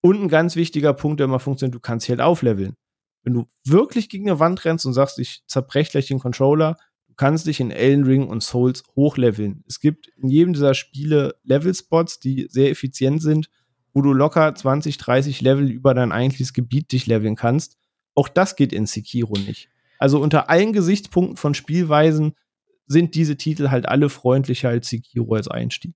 Und ein ganz wichtiger Punkt, der immer funktioniert, du kannst hier halt aufleveln. Wenn du wirklich gegen eine Wand rennst und sagst, ich zerbrech gleich den Controller, kannst dich in Elden Ring und Souls hochleveln. Es gibt in jedem dieser Spiele Level-Spots, die sehr effizient sind, wo du locker 20, 30 Level über dein eigentliches Gebiet dich leveln kannst. Auch das geht in Sekiro nicht. Also unter allen Gesichtspunkten von Spielweisen sind diese Titel halt alle freundlicher als Sekiro als Einstieg.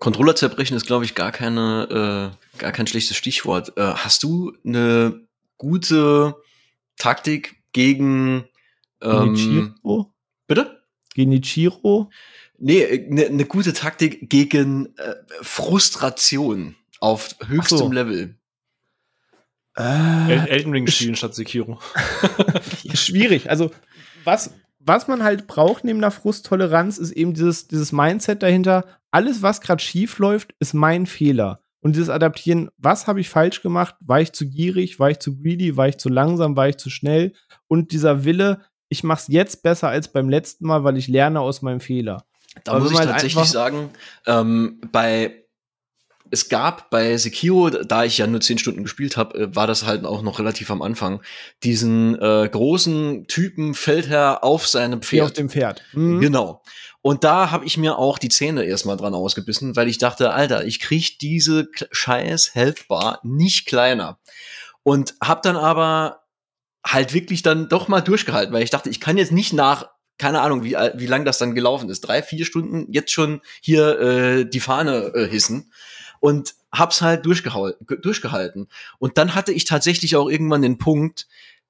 Controller zerbrechen ist, glaube ich, gar keine, äh, gar kein schlechtes Stichwort. Äh, hast du eine gute Taktik gegen ähm, Genichiro? Bitte? Genichiro? Nee, eine ne gute Taktik gegen äh, Frustration auf höchstem so. Level. Äh, El Elden Ring spielen statt Sekiro. <laughs> Schwierig. Also, was, was man halt braucht neben der Frusttoleranz, ist eben dieses, dieses Mindset dahinter. Alles, was gerade schief läuft, ist mein Fehler. und dieses Adaptieren, was habe ich falsch gemacht? War ich zu gierig? War ich zu greedy? War ich zu langsam? War ich zu schnell? Und dieser Wille, ich mache es jetzt besser als beim letzten Mal, weil ich lerne aus meinem Fehler. Da muss ich halt tatsächlich sagen, ähm, bei es gab bei Sekiro, da ich ja nur zehn Stunden gespielt habe, äh, war das halt auch noch relativ am Anfang, diesen äh, großen Typen Feldherr auf seinem Pferd. Wie auf dem Pferd. Mhm. Genau. Und da habe ich mir auch die Zähne erstmal dran ausgebissen, weil ich dachte, Alter, ich krieg diese scheiß Healthbar nicht kleiner. Und hab dann aber halt wirklich dann doch mal durchgehalten, weil ich dachte, ich kann jetzt nicht nach keine Ahnung, wie, wie lang das dann gelaufen ist, drei, vier Stunden jetzt schon hier äh, die Fahne äh, hissen und hab's halt durchgehalten. Und dann hatte ich tatsächlich auch irgendwann den Punkt,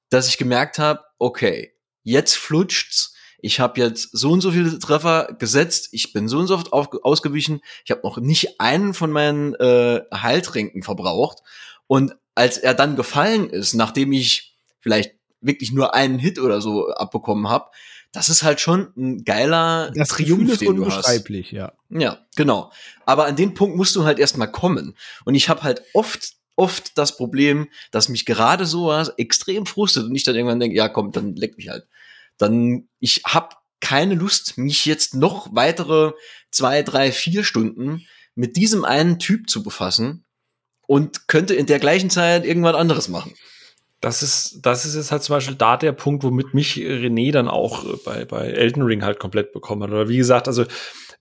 dass ich gemerkt habe, okay, jetzt flutscht's. Ich habe jetzt so und so viele Treffer gesetzt, ich bin so und so oft auf, ausgewichen, ich habe noch nicht einen von meinen äh, Heiltränken verbraucht. Und als er dann gefallen ist, nachdem ich vielleicht wirklich nur einen Hit oder so abbekommen habe, das ist halt schon ein geiler das Triumph, ist den du hast. ja. Ja, genau. Aber an den Punkt musst du halt erstmal kommen. Und ich habe halt oft oft das Problem, dass mich gerade sowas extrem frustet und ich dann irgendwann denke, ja komm, dann leck mich halt. Dann, ich habe keine Lust, mich jetzt noch weitere zwei, drei, vier Stunden mit diesem einen Typ zu befassen und könnte in der gleichen Zeit irgendwas anderes machen das ist, das ist jetzt halt zum Beispiel da der Punkt, womit mich René dann auch bei, bei Elden Ring halt komplett bekommen hat. Oder wie gesagt, also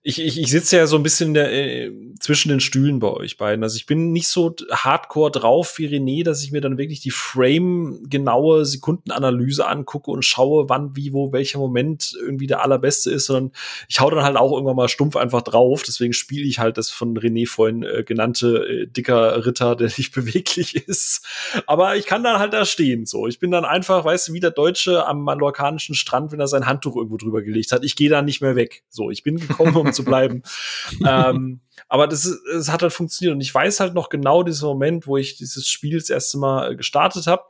ich, ich, ich sitze ja so ein bisschen der, äh, zwischen den Stühlen bei euch beiden. Also ich bin nicht so hardcore drauf wie René, dass ich mir dann wirklich die Frame-genaue Sekundenanalyse angucke und schaue, wann, wie, wo, welcher Moment irgendwie der allerbeste ist, sondern ich hau dann halt auch irgendwann mal stumpf einfach drauf. Deswegen spiele ich halt das von René vorhin äh, genannte äh, dicker Ritter, der nicht <laughs> beweglich ist. Aber ich kann dann halt da stehen. So, ich bin dann einfach, weißt du, wie der Deutsche am mallorcanischen Strand, wenn er sein Handtuch irgendwo drüber gelegt hat. Ich gehe da nicht mehr weg. So, ich bin gekommen, um <laughs> zu bleiben. ähm, aber das, das hat halt funktioniert. Und ich weiß halt noch genau diesen Moment, wo ich dieses Spiel das erste Mal äh, gestartet habe.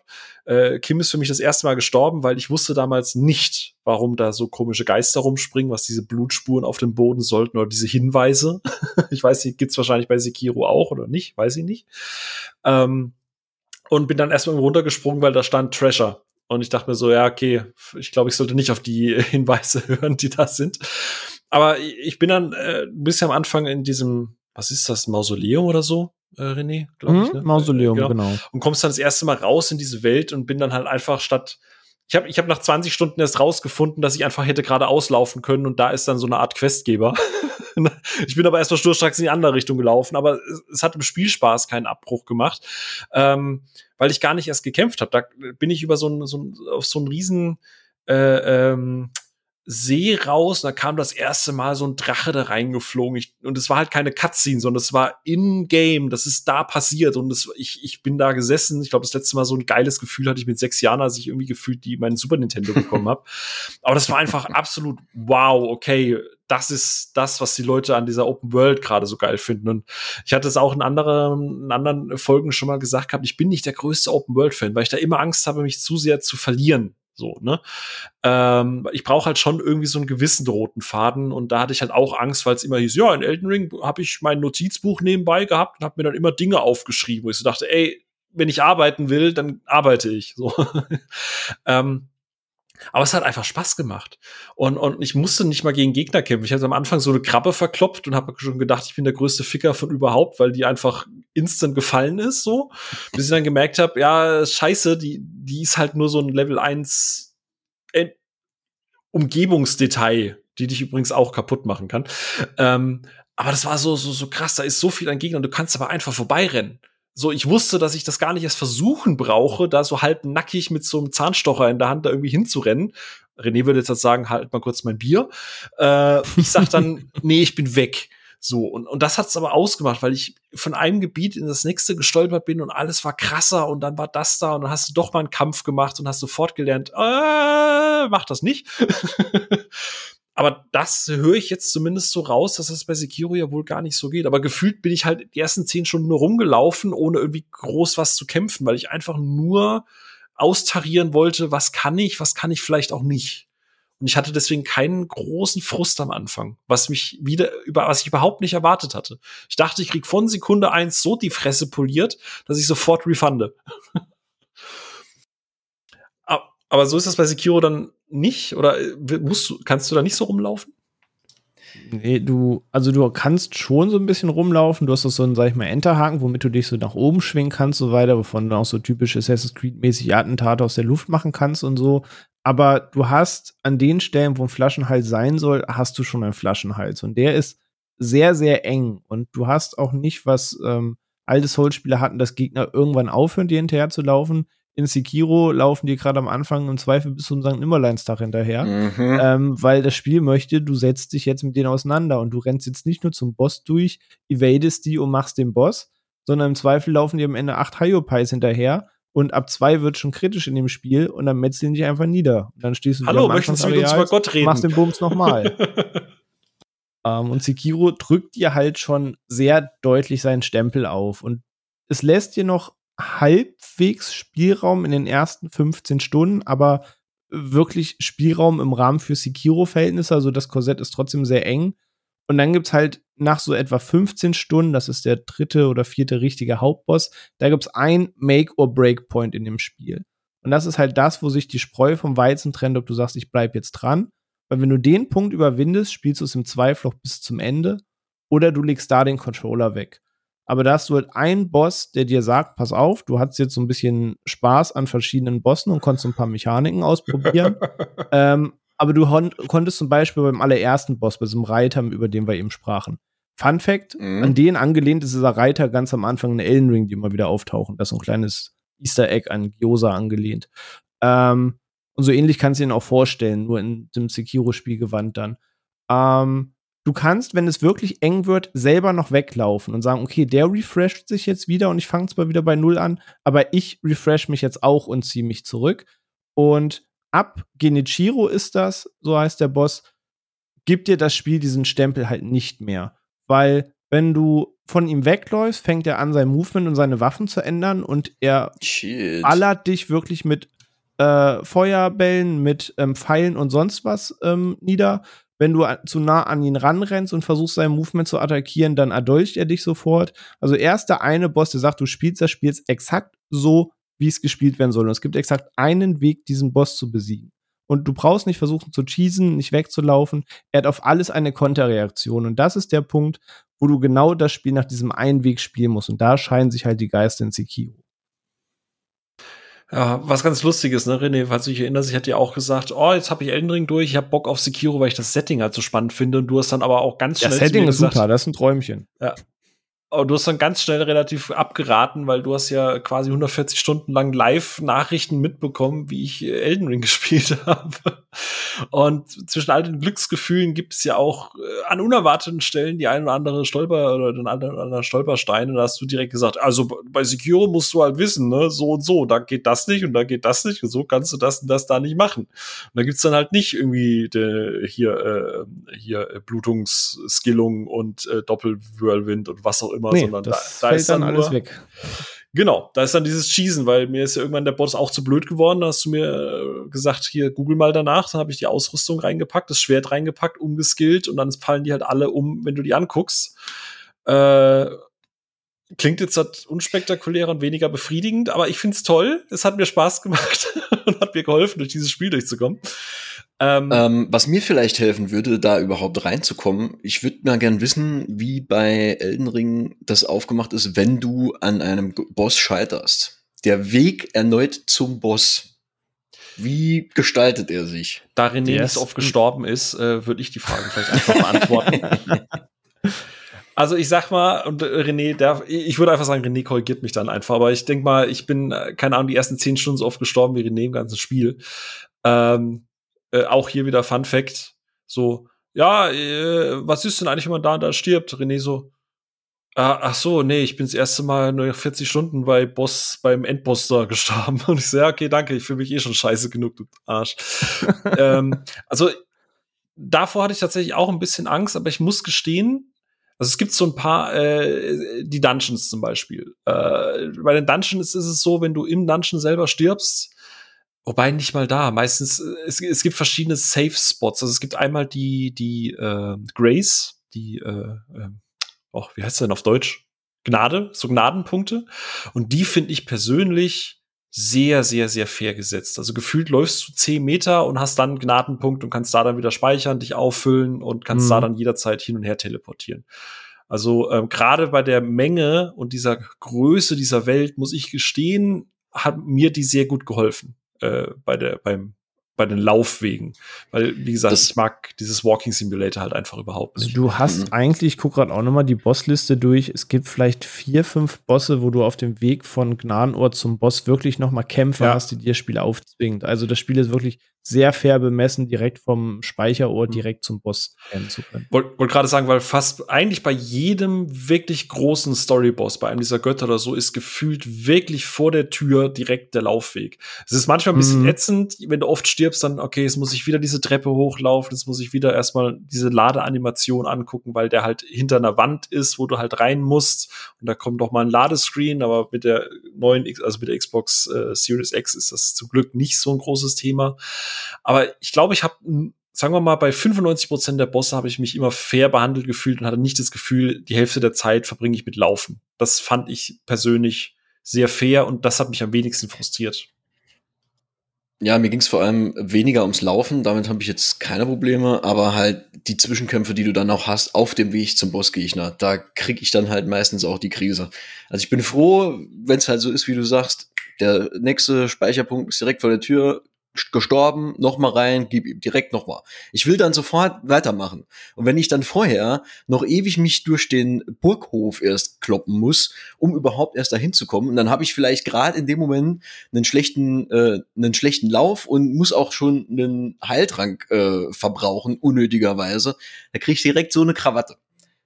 Äh, Kim ist für mich das erste Mal gestorben, weil ich wusste damals nicht, warum da so komische Geister rumspringen, was diese Blutspuren auf dem Boden sollten oder diese Hinweise. <laughs> ich weiß nicht, gibt's wahrscheinlich bei Sekiro auch oder nicht, weiß ich nicht. Ähm, und bin dann erstmal runtergesprungen, weil da stand Treasure. Und ich dachte mir so, ja, okay, ich glaube, ich sollte nicht auf die <laughs> Hinweise hören, die da sind. Aber ich bin dann äh, bisschen am Anfang in diesem, was ist das, Mausoleum oder so, äh, René? Glaub mhm, ich, ne? Mausoleum, genau. genau. Und kommst dann das erste Mal raus in diese Welt und bin dann halt einfach statt ich habe ich hab nach 20 Stunden erst rausgefunden, dass ich einfach hätte gerade auslaufen können und da ist dann so eine Art Questgeber. <laughs> ich bin aber erstmal sturstracks in die andere Richtung gelaufen, aber es, es hat im Spielspaß keinen Abbruch gemacht, ähm, weil ich gar nicht erst gekämpft habe. Da bin ich über so ein, so ein auf so einen riesen äh, ähm, See raus und da kam das erste Mal so ein Drache da reingeflogen. Ich, und es war halt keine Cutscene, sondern es war in-game. Das ist da passiert. Und das, ich, ich bin da gesessen. Ich glaube, das letzte Mal so ein geiles Gefühl hatte ich mit sechs Jahren, als ich irgendwie gefühlt die meinen Super Nintendo bekommen habe. <laughs> Aber das war einfach absolut wow, okay. Das ist das, was die Leute an dieser Open World gerade so geil finden. Und ich hatte es auch in anderen, in anderen Folgen schon mal gesagt gehabt, ich bin nicht der größte Open World Fan, weil ich da immer Angst habe, mich zu sehr zu verlieren so, ne? Ähm, ich brauche halt schon irgendwie so einen gewissen roten Faden und da hatte ich halt auch Angst, weil es immer hieß, ja, in Elden Ring habe ich mein Notizbuch nebenbei gehabt und habe mir dann immer Dinge aufgeschrieben, wo ich so dachte, ey, wenn ich arbeiten will, dann arbeite ich. So. <laughs> ähm, aber es hat einfach Spaß gemacht. Und, und ich musste nicht mal gegen Gegner kämpfen. Ich hatte am Anfang so eine Krabbe verkloppt und habe schon gedacht, ich bin der größte Ficker von überhaupt, weil die einfach instant gefallen ist, so. Bis ich dann gemerkt habe, ja, scheiße, die, die ist halt nur so ein Level 1 äh, Umgebungsdetail, die dich übrigens auch kaputt machen kann. Ähm, aber das war so, so, so krass, da ist so viel an Gegnern, du kannst aber einfach vorbeirennen. So, ich wusste, dass ich das gar nicht erst versuchen brauche, da so halb nackig mit so einem Zahnstocher in der Hand da irgendwie hinzurennen. René würde jetzt halt sagen, halt mal kurz mein Bier. Äh, ich sag dann, <laughs> nee, ich bin weg. So, und, und das hat's aber ausgemacht, weil ich von einem Gebiet in das nächste gestolpert bin und alles war krasser und dann war das da und dann hast du doch mal einen Kampf gemacht und hast sofort gelernt, äh, mach das nicht. <laughs> aber das höre ich jetzt zumindest so raus, dass das bei Sekiro ja wohl gar nicht so geht. Aber gefühlt bin ich halt die ersten zehn Stunden nur rumgelaufen, ohne irgendwie groß was zu kämpfen, weil ich einfach nur austarieren wollte, was kann ich, was kann ich vielleicht auch nicht. Und ich hatte deswegen keinen großen Frust am Anfang, was mich wieder über, was ich überhaupt nicht erwartet hatte. Ich dachte, ich krieg von Sekunde eins so die Fresse poliert, dass ich sofort refunde. <laughs> Aber so ist das bei Sekiro dann nicht? Oder äh, musst du, kannst du da nicht so rumlaufen? Nee, du, also du kannst schon so ein bisschen rumlaufen. Du hast auch so einen, sag ich mal, Enterhaken, womit du dich so nach oben schwingen kannst, so weiter, wovon du auch so typische Assassin's Creed-mäßige Attentate aus der Luft machen kannst und so. Aber du hast an den Stellen, wo ein Flaschenhals sein soll, hast du schon einen Flaschenhals. Und der ist sehr, sehr eng. Und du hast auch nicht, was ähm, alte Soul-Spieler hatten, dass Gegner irgendwann aufhören, dir hinterher zu laufen in Sekiro laufen die gerade am Anfang im Zweifel bis zum St. Nimmerleinstag hinterher, mhm. ähm, weil das Spiel möchte, du setzt dich jetzt mit denen auseinander und du rennst jetzt nicht nur zum Boss durch, evadest die und machst den Boss, sondern im Zweifel laufen dir am Ende acht Hyopies hinterher und ab zwei wird schon kritisch in dem Spiel und dann metzeln die einfach nieder. Und dann stehst du Hallo, möchten Sie mit uns über Gott reden? Machst den Bums nochmal. um, <laughs> und Sekiro drückt dir halt schon sehr deutlich seinen Stempel auf und es lässt dir noch halbwegs Spielraum in den ersten 15 Stunden, aber wirklich Spielraum im Rahmen für Sekiro-Verhältnisse. Also das Korsett ist trotzdem sehr eng. Und dann gibt es halt nach so etwa 15 Stunden, das ist der dritte oder vierte richtige Hauptboss, da gibt es ein Make-or-Break-Point in dem Spiel. Und das ist halt das, wo sich die Spreu vom Weizen trennt, ob du sagst, ich bleib jetzt dran. Weil wenn du den Punkt überwindest, spielst du es im Zweifel auch bis zum Ende. Oder du legst da den Controller weg aber da hast du halt einen Boss, der dir sagt, pass auf, du hattest jetzt so ein bisschen Spaß an verschiedenen Bossen und konntest ein paar Mechaniken ausprobieren. <laughs> ähm, aber du konntest zum Beispiel beim allerersten Boss, bei diesem Reiter, über den wir eben sprachen. Fun Fact, mhm. an den angelehnt ist dieser Reiter ganz am Anfang in Elden Ring, die immer wieder auftauchen. Das ist so ein kleines Easter Egg an Gyoza angelehnt. Ähm, und so ähnlich kannst du ihn auch vorstellen, nur in dem Sekiro-Spiel gewandt dann. Ähm, du kannst, wenn es wirklich eng wird, selber noch weglaufen und sagen, okay, der refresht sich jetzt wieder und ich fange zwar wieder bei Null an, aber ich refresh mich jetzt auch und ziehe mich zurück. Und ab Genichiro ist das, so heißt der Boss, gibt dir das Spiel diesen Stempel halt nicht mehr. Weil, wenn du von ihm wegläufst, fängt er an, sein Movement und seine Waffen zu ändern und er Shit. ballert dich wirklich mit äh, Feuerbällen, mit ähm, Pfeilen und sonst was ähm, nieder wenn du zu nah an ihn ranrennst und versuchst, sein Movement zu attackieren, dann erdolcht er dich sofort. Also er ist der eine Boss, der sagt, du spielst das Spiel exakt so, wie es gespielt werden soll. Und es gibt exakt einen Weg, diesen Boss zu besiegen. Und du brauchst nicht versuchen zu cheesen, nicht wegzulaufen. Er hat auf alles eine Konterreaktion. Und das ist der Punkt, wo du genau das Spiel nach diesem einen Weg spielen musst. Und da scheinen sich halt die Geister in Sekiro. Ja, was ganz lustiges, ne, René, falls du dich erinnerst, ich hatte ja auch gesagt, oh, jetzt habe ich Elden Ring durch, ich habe Bock auf Sekiro, weil ich das Setting halt so spannend finde und du hast dann aber auch ganz schnell Das Setting ist gesagt, super, das ist ein Träumchen. Ja, aber du hast dann ganz schnell relativ abgeraten, weil du hast ja quasi 140 Stunden lang Live-Nachrichten mitbekommen, wie ich Elden Ring <laughs> gespielt habe. Und zwischen all den Glücksgefühlen gibt es ja auch äh, an unerwarteten Stellen die ein oder andere Stolper oder den einen oder anderen Stolperstein. Und da hast du direkt gesagt, also bei Sekiro musst du halt wissen, ne, so und so, da geht das nicht und da geht das nicht und so kannst du das und das da nicht machen. Und da gibt's dann halt nicht irgendwie de, hier, äh, hier Blutungsskillung und äh, Doppelwhirlwind und was auch immer immer, nee, sondern da, da ist dann, dann alles weg. Genau, da ist dann dieses Schießen, weil mir ist ja irgendwann der Bot auch zu blöd geworden. Da hast du mir äh, gesagt, hier google mal danach. Da habe ich die Ausrüstung reingepackt, das Schwert reingepackt, umgeskillt und dann fallen die halt alle um, wenn du die anguckst. Äh, klingt jetzt halt unspektakulär und weniger befriedigend, aber ich find's toll. Es hat mir Spaß gemacht <laughs> und hat mir geholfen, durch dieses Spiel durchzukommen. Ähm, ähm, was mir vielleicht helfen würde, da überhaupt reinzukommen, ich würde mal gern wissen, wie bei Elden Ring das aufgemacht ist, wenn du an einem Boss scheiterst. Der Weg erneut zum Boss. Wie gestaltet er sich? Da René nicht so oft gestorben ist, äh, würde ich die Frage vielleicht einfach beantworten. <laughs> Also ich sag mal, und René, der, ich würde einfach sagen, René korrigiert mich dann einfach, aber ich denke mal, ich bin, äh, keine Ahnung, die ersten zehn Stunden so oft gestorben wie René im ganzen Spiel. Ähm, äh, auch hier wieder Fun Fact. So, ja, äh, was ist denn eigentlich, wenn man da und da stirbt? René so, ah, ach so, nee, ich bin das erste Mal nur 40 Stunden bei Boss, beim Endboss da <laughs> gestorben. Und ich so, ja, okay, danke, ich fühle mich eh schon scheiße genug, du Arsch. <laughs> ähm, also, davor hatte ich tatsächlich auch ein bisschen Angst, aber ich muss gestehen, also es gibt so ein paar, äh, die Dungeons zum Beispiel. Äh, bei den Dungeons ist es so, wenn du im Dungeon selber stirbst, Wobei nicht mal da. Meistens, äh, es, es gibt verschiedene Safe Spots. Also es gibt einmal die, die äh, Grace, die, äh, äh, oh, wie heißt denn auf Deutsch? Gnade, so Gnadenpunkte. Und die finde ich persönlich sehr, sehr, sehr fair gesetzt. Also gefühlt läufst du zehn Meter und hast dann einen Gnadenpunkt und kannst da dann wieder speichern, dich auffüllen und kannst mhm. da dann jederzeit hin und her teleportieren. Also ähm, gerade bei der Menge und dieser Größe dieser Welt, muss ich gestehen, hat mir die sehr gut geholfen äh, bei der beim bei den Laufwegen. Weil, wie gesagt, das ich mag dieses Walking Simulator halt einfach überhaupt nicht. Also du hast mhm. eigentlich, ich guck gerade auch nochmal die Bossliste durch, es gibt vielleicht vier, fünf Bosse, wo du auf dem Weg von Gnadenort zum Boss wirklich nochmal Kämpfe ja. hast, die dir das Spiel aufzwingt. Also das Spiel ist wirklich sehr fair bemessen, direkt vom Speicherort mhm. direkt zum Boss rennen zu können. Wollte wollt gerade sagen, weil fast eigentlich bei jedem wirklich großen Storyboss, bei einem dieser Götter oder so, ist gefühlt wirklich vor der Tür direkt der Laufweg. Es ist manchmal ein bisschen mhm. ätzend, wenn du oft stirbst, dann, okay, jetzt muss ich wieder diese Treppe hochlaufen, jetzt muss ich wieder erstmal diese Ladeanimation angucken, weil der halt hinter einer Wand ist, wo du halt rein musst. Und da kommt doch mal ein Ladescreen, aber mit der neuen, also mit der Xbox äh, Series X ist das zum Glück nicht so ein großes Thema. Aber ich glaube, ich habe sagen wir mal, bei 95 Prozent der Bosse habe ich mich immer fair behandelt gefühlt und hatte nicht das Gefühl, die Hälfte der Zeit verbringe ich mit Laufen. Das fand ich persönlich sehr fair und das hat mich am wenigsten frustriert. Ja, mir ging es vor allem weniger ums Laufen, damit habe ich jetzt keine Probleme, aber halt die Zwischenkämpfe, die du dann auch hast auf dem Weg zum Bossgegner, da kriege ich dann halt meistens auch die Krise. Also ich bin froh, wenn es halt so ist, wie du sagst, der nächste Speicherpunkt ist direkt vor der Tür, gestorben, noch mal rein, gib ihm direkt noch mal. Ich will dann sofort weitermachen. Und wenn ich dann vorher noch ewig mich durch den Burghof erst kloppen muss, um überhaupt erst dahin zu kommen, dann habe ich vielleicht gerade in dem Moment einen schlechten, äh, einen schlechten Lauf und muss auch schon einen Heiltrank äh, verbrauchen, unnötigerweise. Da kriege ich direkt so eine Krawatte.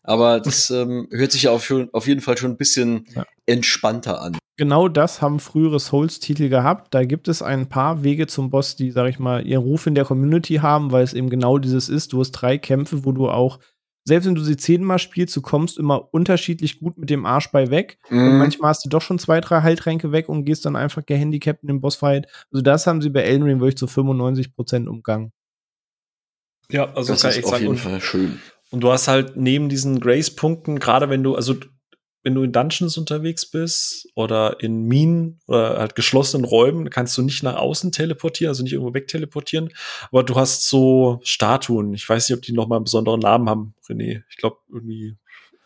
Aber <laughs> das ähm, hört sich ja auf, auf jeden Fall schon ein bisschen ja. entspannter an genau das haben frühere Souls-Titel gehabt. Da gibt es ein paar Wege zum Boss, die, sag ich mal, ihren Ruf in der Community haben, weil es eben genau dieses ist. Du hast drei Kämpfe, wo du auch, selbst wenn du sie zehnmal spielst, du kommst immer unterschiedlich gut mit dem Arsch bei weg. Mhm. Und manchmal hast du doch schon zwei, drei Heiltränke weg und gehst dann einfach gehandicapt in den Bossfight. Also das haben sie bei Elden Ring wirklich zu 95% umgangen. Ja, also das ist auf jeden Fall schön. Und du hast halt neben diesen Grace-Punkten, gerade wenn du, also wenn du in Dungeons unterwegs bist oder in Minen oder halt geschlossenen Räumen, kannst du nicht nach außen teleportieren, also nicht irgendwo wegteleportieren. Aber du hast so Statuen. Ich weiß nicht, ob die noch mal einen besonderen Namen haben, René. Ich glaube irgendwie.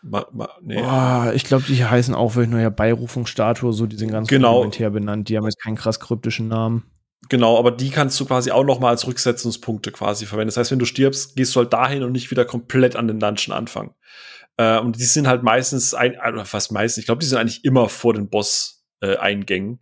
Ma, ma, nee. oh, ich glaube, die heißen auch wirklich nur ja Beirufungsstatue, so die sind ganz genau. rudimentär benannt. Die haben jetzt keinen krass kryptischen Namen. Genau, aber die kannst du quasi auch noch mal als Rücksetzungspunkte quasi verwenden. Das heißt, wenn du stirbst, gehst du halt dahin und nicht wieder komplett an den Dungeon anfangen. Äh, und die sind halt meistens, ein, oder fast meistens, ich glaube, die sind eigentlich immer vor den Boss-Eingängen.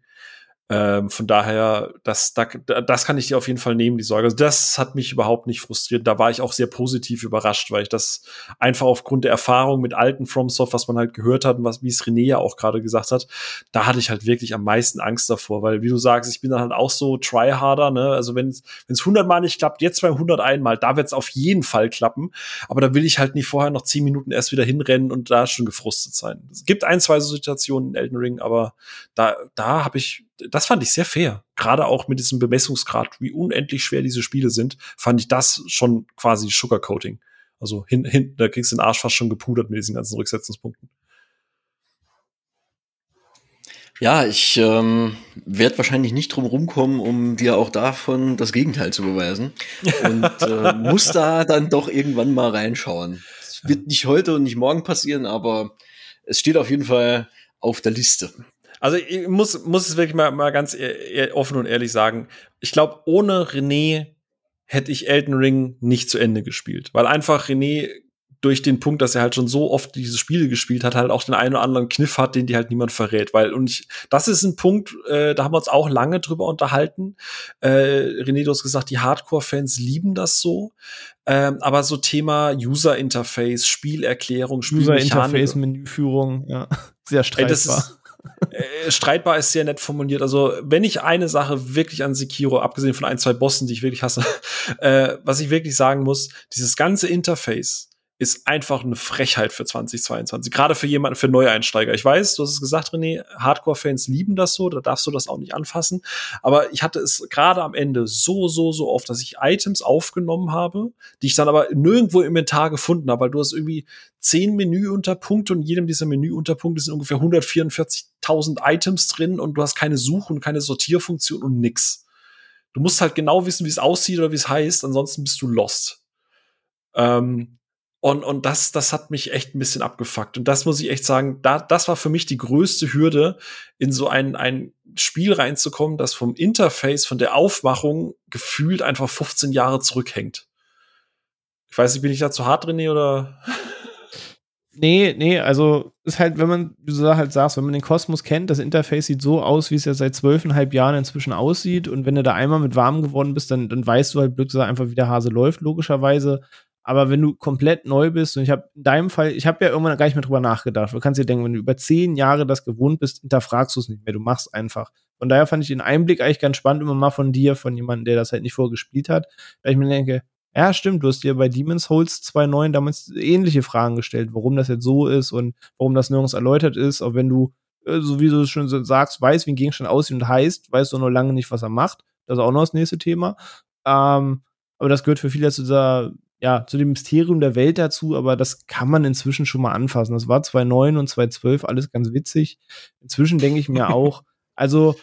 Äh, ähm, von daher, das, da, das kann ich dir auf jeden Fall nehmen, die Sorge. Also das hat mich überhaupt nicht frustriert. Da war ich auch sehr positiv überrascht, weil ich das einfach aufgrund der Erfahrung mit alten FromSoft, was man halt gehört hat und was, wie es René ja auch gerade gesagt hat, da hatte ich halt wirklich am meisten Angst davor, weil wie du sagst, ich bin dann halt auch so tryharder, ne? Also wenn es 100 Mal nicht klappt, jetzt beim 101 Mal, da wird es auf jeden Fall klappen. Aber da will ich halt nicht vorher noch 10 Minuten erst wieder hinrennen und da schon gefrustet sein. Es gibt ein, zwei so Situationen in Elden Ring, aber da, da habe ich das fand ich sehr fair. Gerade auch mit diesem Bemessungsgrad, wie unendlich schwer diese Spiele sind, fand ich das schon quasi Sugarcoating. Also hin, hin, da kriegst du den Arsch fast schon gepudert mit diesen ganzen Rücksetzungspunkten. Ja, ich ähm, werde wahrscheinlich nicht drum rumkommen, um dir auch davon das Gegenteil zu beweisen. Und äh, <laughs> muss da dann doch irgendwann mal reinschauen. Es wird nicht heute und nicht morgen passieren, aber es steht auf jeden Fall auf der Liste. Also ich muss, muss es wirklich mal, mal ganz e-, e-, offen und ehrlich sagen. Ich glaube, ohne René hätte ich Elden Ring nicht zu Ende gespielt. Weil einfach René durch den Punkt, dass er halt schon so oft diese Spiele gespielt hat, halt auch den einen oder anderen Kniff hat, den die halt niemand verrät. Weil, und ich, das ist ein Punkt, äh, da haben wir uns auch lange drüber unterhalten. Äh, René, du hast gesagt, die Hardcore-Fans lieben das so. Ähm, aber so Thema User-Interface, Spielerklärung, Spielmechanik. User-Interface, Menüführung, ja. <laughs> Sehr streitbar. Ey, äh, streitbar ist sehr nett formuliert. Also, wenn ich eine Sache wirklich an Sekiro, abgesehen von ein, zwei Bossen, die ich wirklich hasse, <laughs> äh, was ich wirklich sagen muss, dieses ganze Interface ist einfach eine Frechheit für 2022. Gerade für jemanden, für Neueinsteiger. Ich weiß, du hast es gesagt, René, Hardcore-Fans lieben das so, da darfst du das auch nicht anfassen. Aber ich hatte es gerade am Ende so, so, so oft, dass ich Items aufgenommen habe, die ich dann aber nirgendwo im Inventar gefunden habe, weil du hast irgendwie zehn Menüunterpunkte und in jedem dieser Menüunterpunkte sind ungefähr 144.000 Items drin und du hast keine Such- und keine Sortierfunktion und nix. Du musst halt genau wissen, wie es aussieht oder wie es heißt, ansonsten bist du lost. Ähm, und, und das, das hat mich echt ein bisschen abgefuckt. Und das muss ich echt sagen, da, das war für mich die größte Hürde, in so ein, ein Spiel reinzukommen, das vom Interface, von der Aufmachung gefühlt einfach 15 Jahre zurückhängt. Ich weiß nicht, bin ich da zu hart, René, oder? Nee, nee, also ist halt, wenn man, wie du halt sagst, wenn man den Kosmos kennt, das Interface sieht so aus, wie es ja seit zwölfeinhalb Jahren inzwischen aussieht. Und wenn du da einmal mit warm geworden bist, dann, dann weißt du halt Glückssache einfach, wie der Hase läuft, logischerweise. Aber wenn du komplett neu bist, und ich habe in deinem Fall, ich habe ja irgendwann gar nicht mehr drüber nachgedacht. Du kannst dir denken, wenn du über zehn Jahre das gewohnt bist, hinterfragst du es nicht mehr. Du machst einfach. Von daher fand ich den Einblick eigentlich ganz spannend, immer mal von dir, von jemandem, der das halt nicht vorgespielt hat. Da ich mir denke, ja, stimmt, du hast dir bei Demon's Souls 2.9 damals ähnliche Fragen gestellt, warum das jetzt so ist und warum das nirgends erläutert ist, auch wenn du, äh, so wie du es schon sagst, weißt, wie ein Gegenstand aussieht und heißt, weißt du noch lange nicht, was er macht. Das ist auch noch das nächste Thema. Ähm, aber das gehört für viele zu dieser ja, zu dem Mysterium der Welt dazu, aber das kann man inzwischen schon mal anfassen. Das war 2009 und 2012 alles ganz witzig. Inzwischen denke ich mir <laughs> auch, also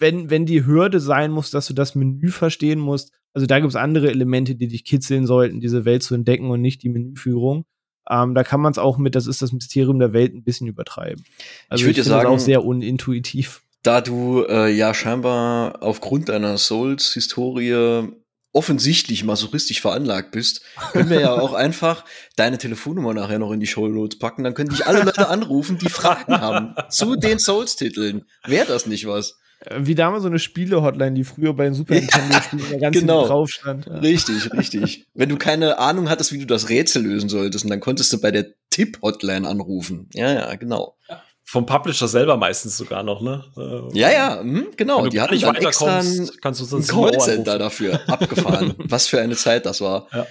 wenn, wenn die Hürde sein muss, dass du das Menü verstehen musst, also da gibt es andere Elemente, die dich kitzeln sollten, diese Welt zu entdecken und nicht die Menüführung. Ähm, da kann man es auch mit, das ist das Mysterium der Welt, ein bisschen übertreiben. Also ich würde ich sagen, das auch sehr unintuitiv. Da du äh, ja scheinbar aufgrund deiner Souls-Historie offensichtlich masochistisch veranlagt bist, können wir ja <laughs> auch einfach deine Telefonnummer nachher noch in die Show Notes packen. Dann können dich alle Leute anrufen, die Fragen haben zu den Souls-Titeln. Wäre das nicht was? Äh, wie damals so eine Spiele-Hotline, die früher bei den Super Nintendo-Spielen ganz genau. drauf stand. Ja. Richtig, richtig. Wenn du keine Ahnung hattest, wie du das Rätsel lösen solltest, dann konntest du bei der Tipp-Hotline anrufen. Ja, ja, genau. Ja vom Publisher selber meistens sogar noch, ne? Äh, ja, ja, mh, genau. Die hatten dann extra einen, kannst du sonst Callcenter <laughs> dafür abgefahren. <laughs> Was für eine Zeit das war. Ja.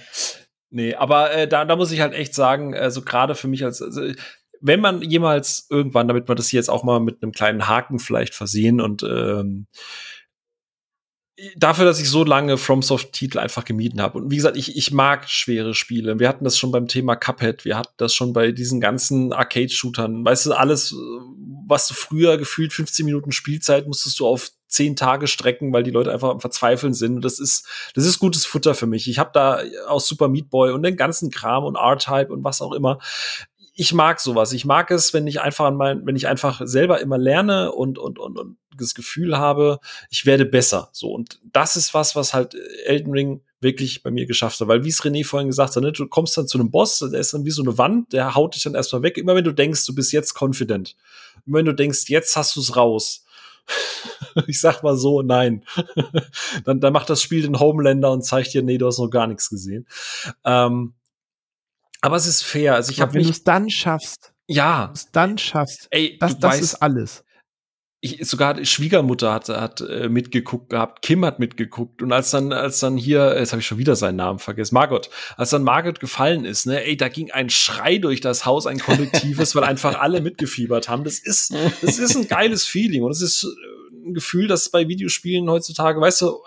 Nee, aber äh, da, da muss ich halt echt sagen, also gerade für mich als, also, wenn man jemals irgendwann, damit man das hier jetzt auch mal mit einem kleinen Haken vielleicht versehen und ähm, dafür, dass ich so lange FromSoft-Titel einfach gemieden habe. Und wie gesagt, ich, ich mag schwere Spiele. Wir hatten das schon beim Thema Cuphead, wir hatten das schon bei diesen ganzen Arcade-Shootern. Weißt du, alles, was du früher gefühlt 15 Minuten Spielzeit musstest du auf zehn Tage strecken, weil die Leute einfach am Verzweifeln sind. Und das ist, das ist gutes Futter für mich. Ich habe da aus Super Meat Boy und den ganzen Kram und R-Type und was auch immer ich mag sowas. Ich mag es, wenn ich einfach an mein, wenn ich einfach selber immer lerne und, und, und, und das Gefühl habe, ich werde besser. So. Und das ist was, was halt Elden Ring wirklich bei mir geschafft hat. Weil, wie es René vorhin gesagt hat, ne, du kommst dann zu einem Boss, der ist dann wie so eine Wand, der haut dich dann erstmal weg. Immer wenn du denkst, du bist jetzt confident. Immer wenn du denkst, jetzt hast du es raus. <laughs> ich sag mal so, nein. <laughs> dann, dann macht das Spiel den Homelander und zeigt dir, nee, du hast noch gar nichts gesehen. Ähm, aber es ist fair. Also ich habe wenn du es dann schaffst. Ja. es dann schaffst. Ey, das, das weißt, ist alles. Ich, sogar die Schwiegermutter hat, hat äh, mitgeguckt gehabt, Kim hat mitgeguckt und als dann als dann hier, jetzt habe ich schon wieder seinen Namen vergessen, Margot, als dann Margot gefallen ist, ne, ey, da ging ein Schrei durch das Haus, ein kollektives, weil einfach alle mitgefiebert haben. Das ist das ist ein geiles Feeling und es ist äh, ein Gefühl, das bei Videospielen heutzutage, weißt du,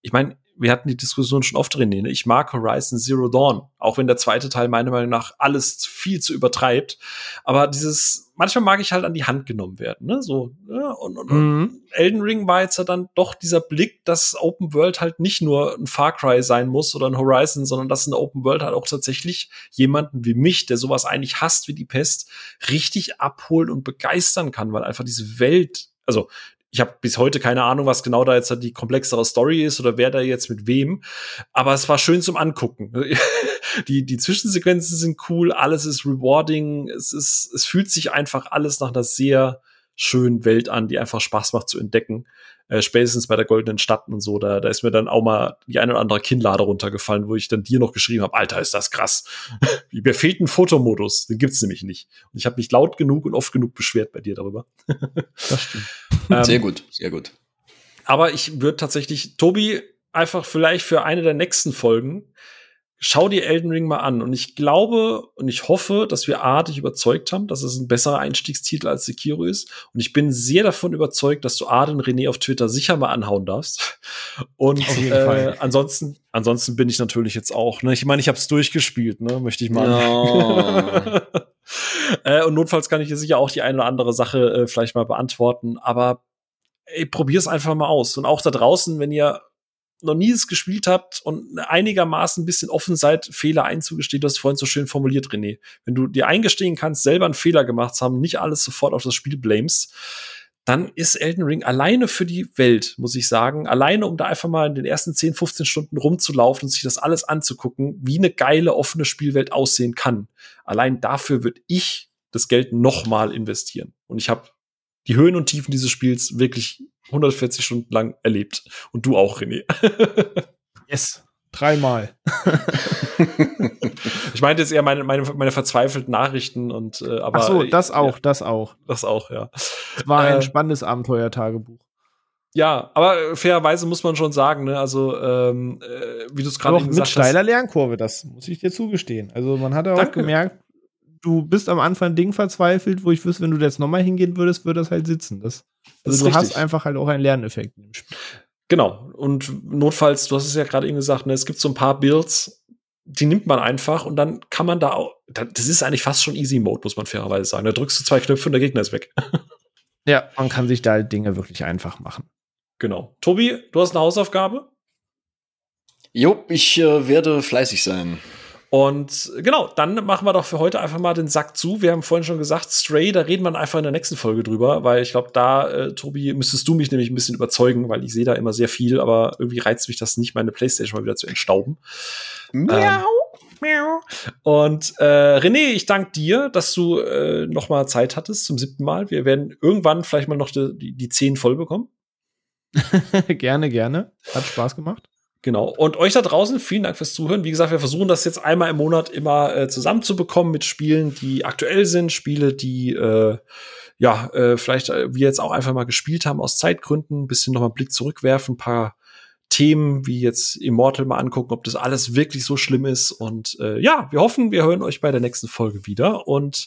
ich meine, wir hatten die Diskussion schon oft drin. Ne? Ich mag Horizon Zero Dawn, auch wenn der zweite Teil meiner Meinung nach alles viel zu übertreibt. Aber dieses, manchmal mag ich halt an die Hand genommen werden. Ne? So, ja, und, und, mhm. Elden Ring war jetzt ja dann doch dieser Blick, dass Open World halt nicht nur ein Far Cry sein muss oder ein Horizon, sondern dass eine Open World halt auch tatsächlich jemanden wie mich, der sowas eigentlich hasst wie die Pest, richtig abholen und begeistern kann, weil einfach diese Welt also ich habe bis heute keine Ahnung, was genau da jetzt die komplexere Story ist oder wer da jetzt mit wem. Aber es war schön zum Angucken. <laughs> die, die Zwischensequenzen sind cool, alles ist rewarding, es ist, es fühlt sich einfach alles nach einer sehr schönen Welt an, die einfach Spaß macht zu entdecken äh, spätestens bei der Goldenen Stadt und so, da, da ist mir dann auch mal die eine oder andere Kinnlade runtergefallen, wo ich dann dir noch geschrieben habe, Alter, ist das krass. <laughs> mir fehlt ein Fotomodus, den gibt's nämlich nicht. Und ich habe mich laut genug und oft genug beschwert bei dir darüber. <laughs> das stimmt. Ähm, sehr gut, sehr gut. Aber ich würde tatsächlich, Tobi, einfach vielleicht für eine der nächsten Folgen schau dir Elden Ring mal an. Und ich glaube und ich hoffe, dass wir A, dich überzeugt haben, dass es ein besserer Einstiegstitel als Sekiro ist. Und ich bin sehr davon überzeugt, dass du A, den René auf Twitter sicher mal anhauen darfst. Und äh, ansonsten, ansonsten bin ich natürlich jetzt auch, ne? Ich meine, ich habe es durchgespielt, ne? Möchte ich mal. No. <laughs> <laughs> äh, und notfalls kann ich dir sicher auch die eine oder andere Sache äh, vielleicht mal beantworten. Aber ey, probier's einfach mal aus. Und auch da draußen, wenn ihr noch nie es gespielt habt und einigermaßen ein bisschen offen seid, Fehler einzugestehen, du hast vorhin so schön formuliert, René. Wenn du dir eingestehen kannst, selber einen Fehler gemacht zu haben, nicht alles sofort auf das Spiel blamest, dann ist Elden Ring alleine für die Welt, muss ich sagen, alleine um da einfach mal in den ersten 10, 15 Stunden rumzulaufen und sich das alles anzugucken, wie eine geile offene Spielwelt aussehen kann. Allein dafür würde ich das Geld nochmal investieren. Und ich habe die Höhen und Tiefen dieses Spiels wirklich 140 Stunden lang erlebt. Und du auch, René. <laughs> yes. Dreimal. <laughs> ich meinte jetzt eher meine, meine, meine verzweifelten Nachrichten und äh, aber. Ach so, das auch, ja, das auch. Das auch, ja. Es war ein äh, spannendes Abenteuertagebuch. Ja, aber fairerweise muss man schon sagen, ne, also ähm, äh, wie du es gerade gesagt hast. Mit steiler Lernkurve, das muss ich dir zugestehen. Also man hat ja auch gemerkt, du bist am Anfang Ding verzweifelt, wo ich wüsste, wenn du jetzt nochmal hingehen würdest, würde das halt sitzen. Das, also das du hast einfach halt auch einen Lerneffekt im Spiel. Genau. Und notfalls, du hast es ja gerade eben gesagt, ne, es gibt so ein paar Builds, die nimmt man einfach und dann kann man da auch, das ist eigentlich fast schon Easy Mode, muss man fairerweise sagen. Da drückst du zwei Knöpfe und der Gegner ist weg. <laughs> ja, man kann sich da Dinge wirklich einfach machen. Genau. Tobi, du hast eine Hausaufgabe? Jo, ich äh, werde fleißig sein. Und genau, dann machen wir doch für heute einfach mal den Sack zu. Wir haben vorhin schon gesagt, Stray, da reden wir einfach in der nächsten Folge drüber, weil ich glaube, da, äh, Tobi, müsstest du mich nämlich ein bisschen überzeugen, weil ich sehe da immer sehr viel, aber irgendwie reizt mich das nicht, meine Playstation mal wieder zu entstauben. Miau. Ähm, miau. Und äh, René, ich danke dir, dass du äh, noch mal Zeit hattest zum siebten Mal. Wir werden irgendwann vielleicht mal noch die, die, die zehn voll bekommen. <laughs> gerne, gerne. Hat Spaß gemacht. Genau. Und euch da draußen, vielen Dank fürs Zuhören. Wie gesagt, wir versuchen das jetzt einmal im Monat immer äh, zusammenzubekommen mit Spielen, die aktuell sind, Spiele, die äh, ja äh, vielleicht äh, wir jetzt auch einfach mal gespielt haben aus Zeitgründen, ein bisschen nochmal einen Blick zurückwerfen, ein paar Themen wie jetzt Immortal mal angucken, ob das alles wirklich so schlimm ist. Und äh, ja, wir hoffen, wir hören euch bei der nächsten Folge wieder. Und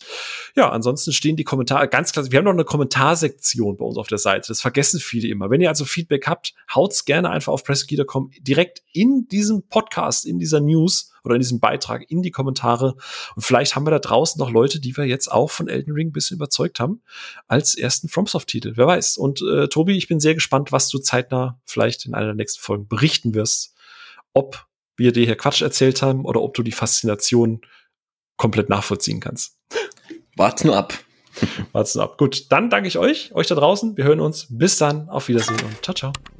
ja, ansonsten stehen die Kommentare ganz klar. Wir haben noch eine Kommentarsektion bei uns auf der Seite. Das vergessen viele immer. Wenn ihr also Feedback habt, haut's gerne einfach auf pressgeek.com direkt in diesem Podcast, in dieser News oder in diesem Beitrag in die Kommentare. Und vielleicht haben wir da draußen noch Leute, die wir jetzt auch von Elden Ring ein bisschen überzeugt haben, als ersten FromSoft-Titel. Wer weiß. Und äh, Tobi, ich bin sehr gespannt, was du zeitnah vielleicht in einer der nächsten Folgen berichten wirst. Ob wir dir hier Quatsch erzählt haben oder ob du die Faszination komplett nachvollziehen kannst. Wart nur ab. Wart's nur ab. Gut, dann danke ich euch, euch da draußen. Wir hören uns. Bis dann. Auf Wiedersehen und ciao, ciao.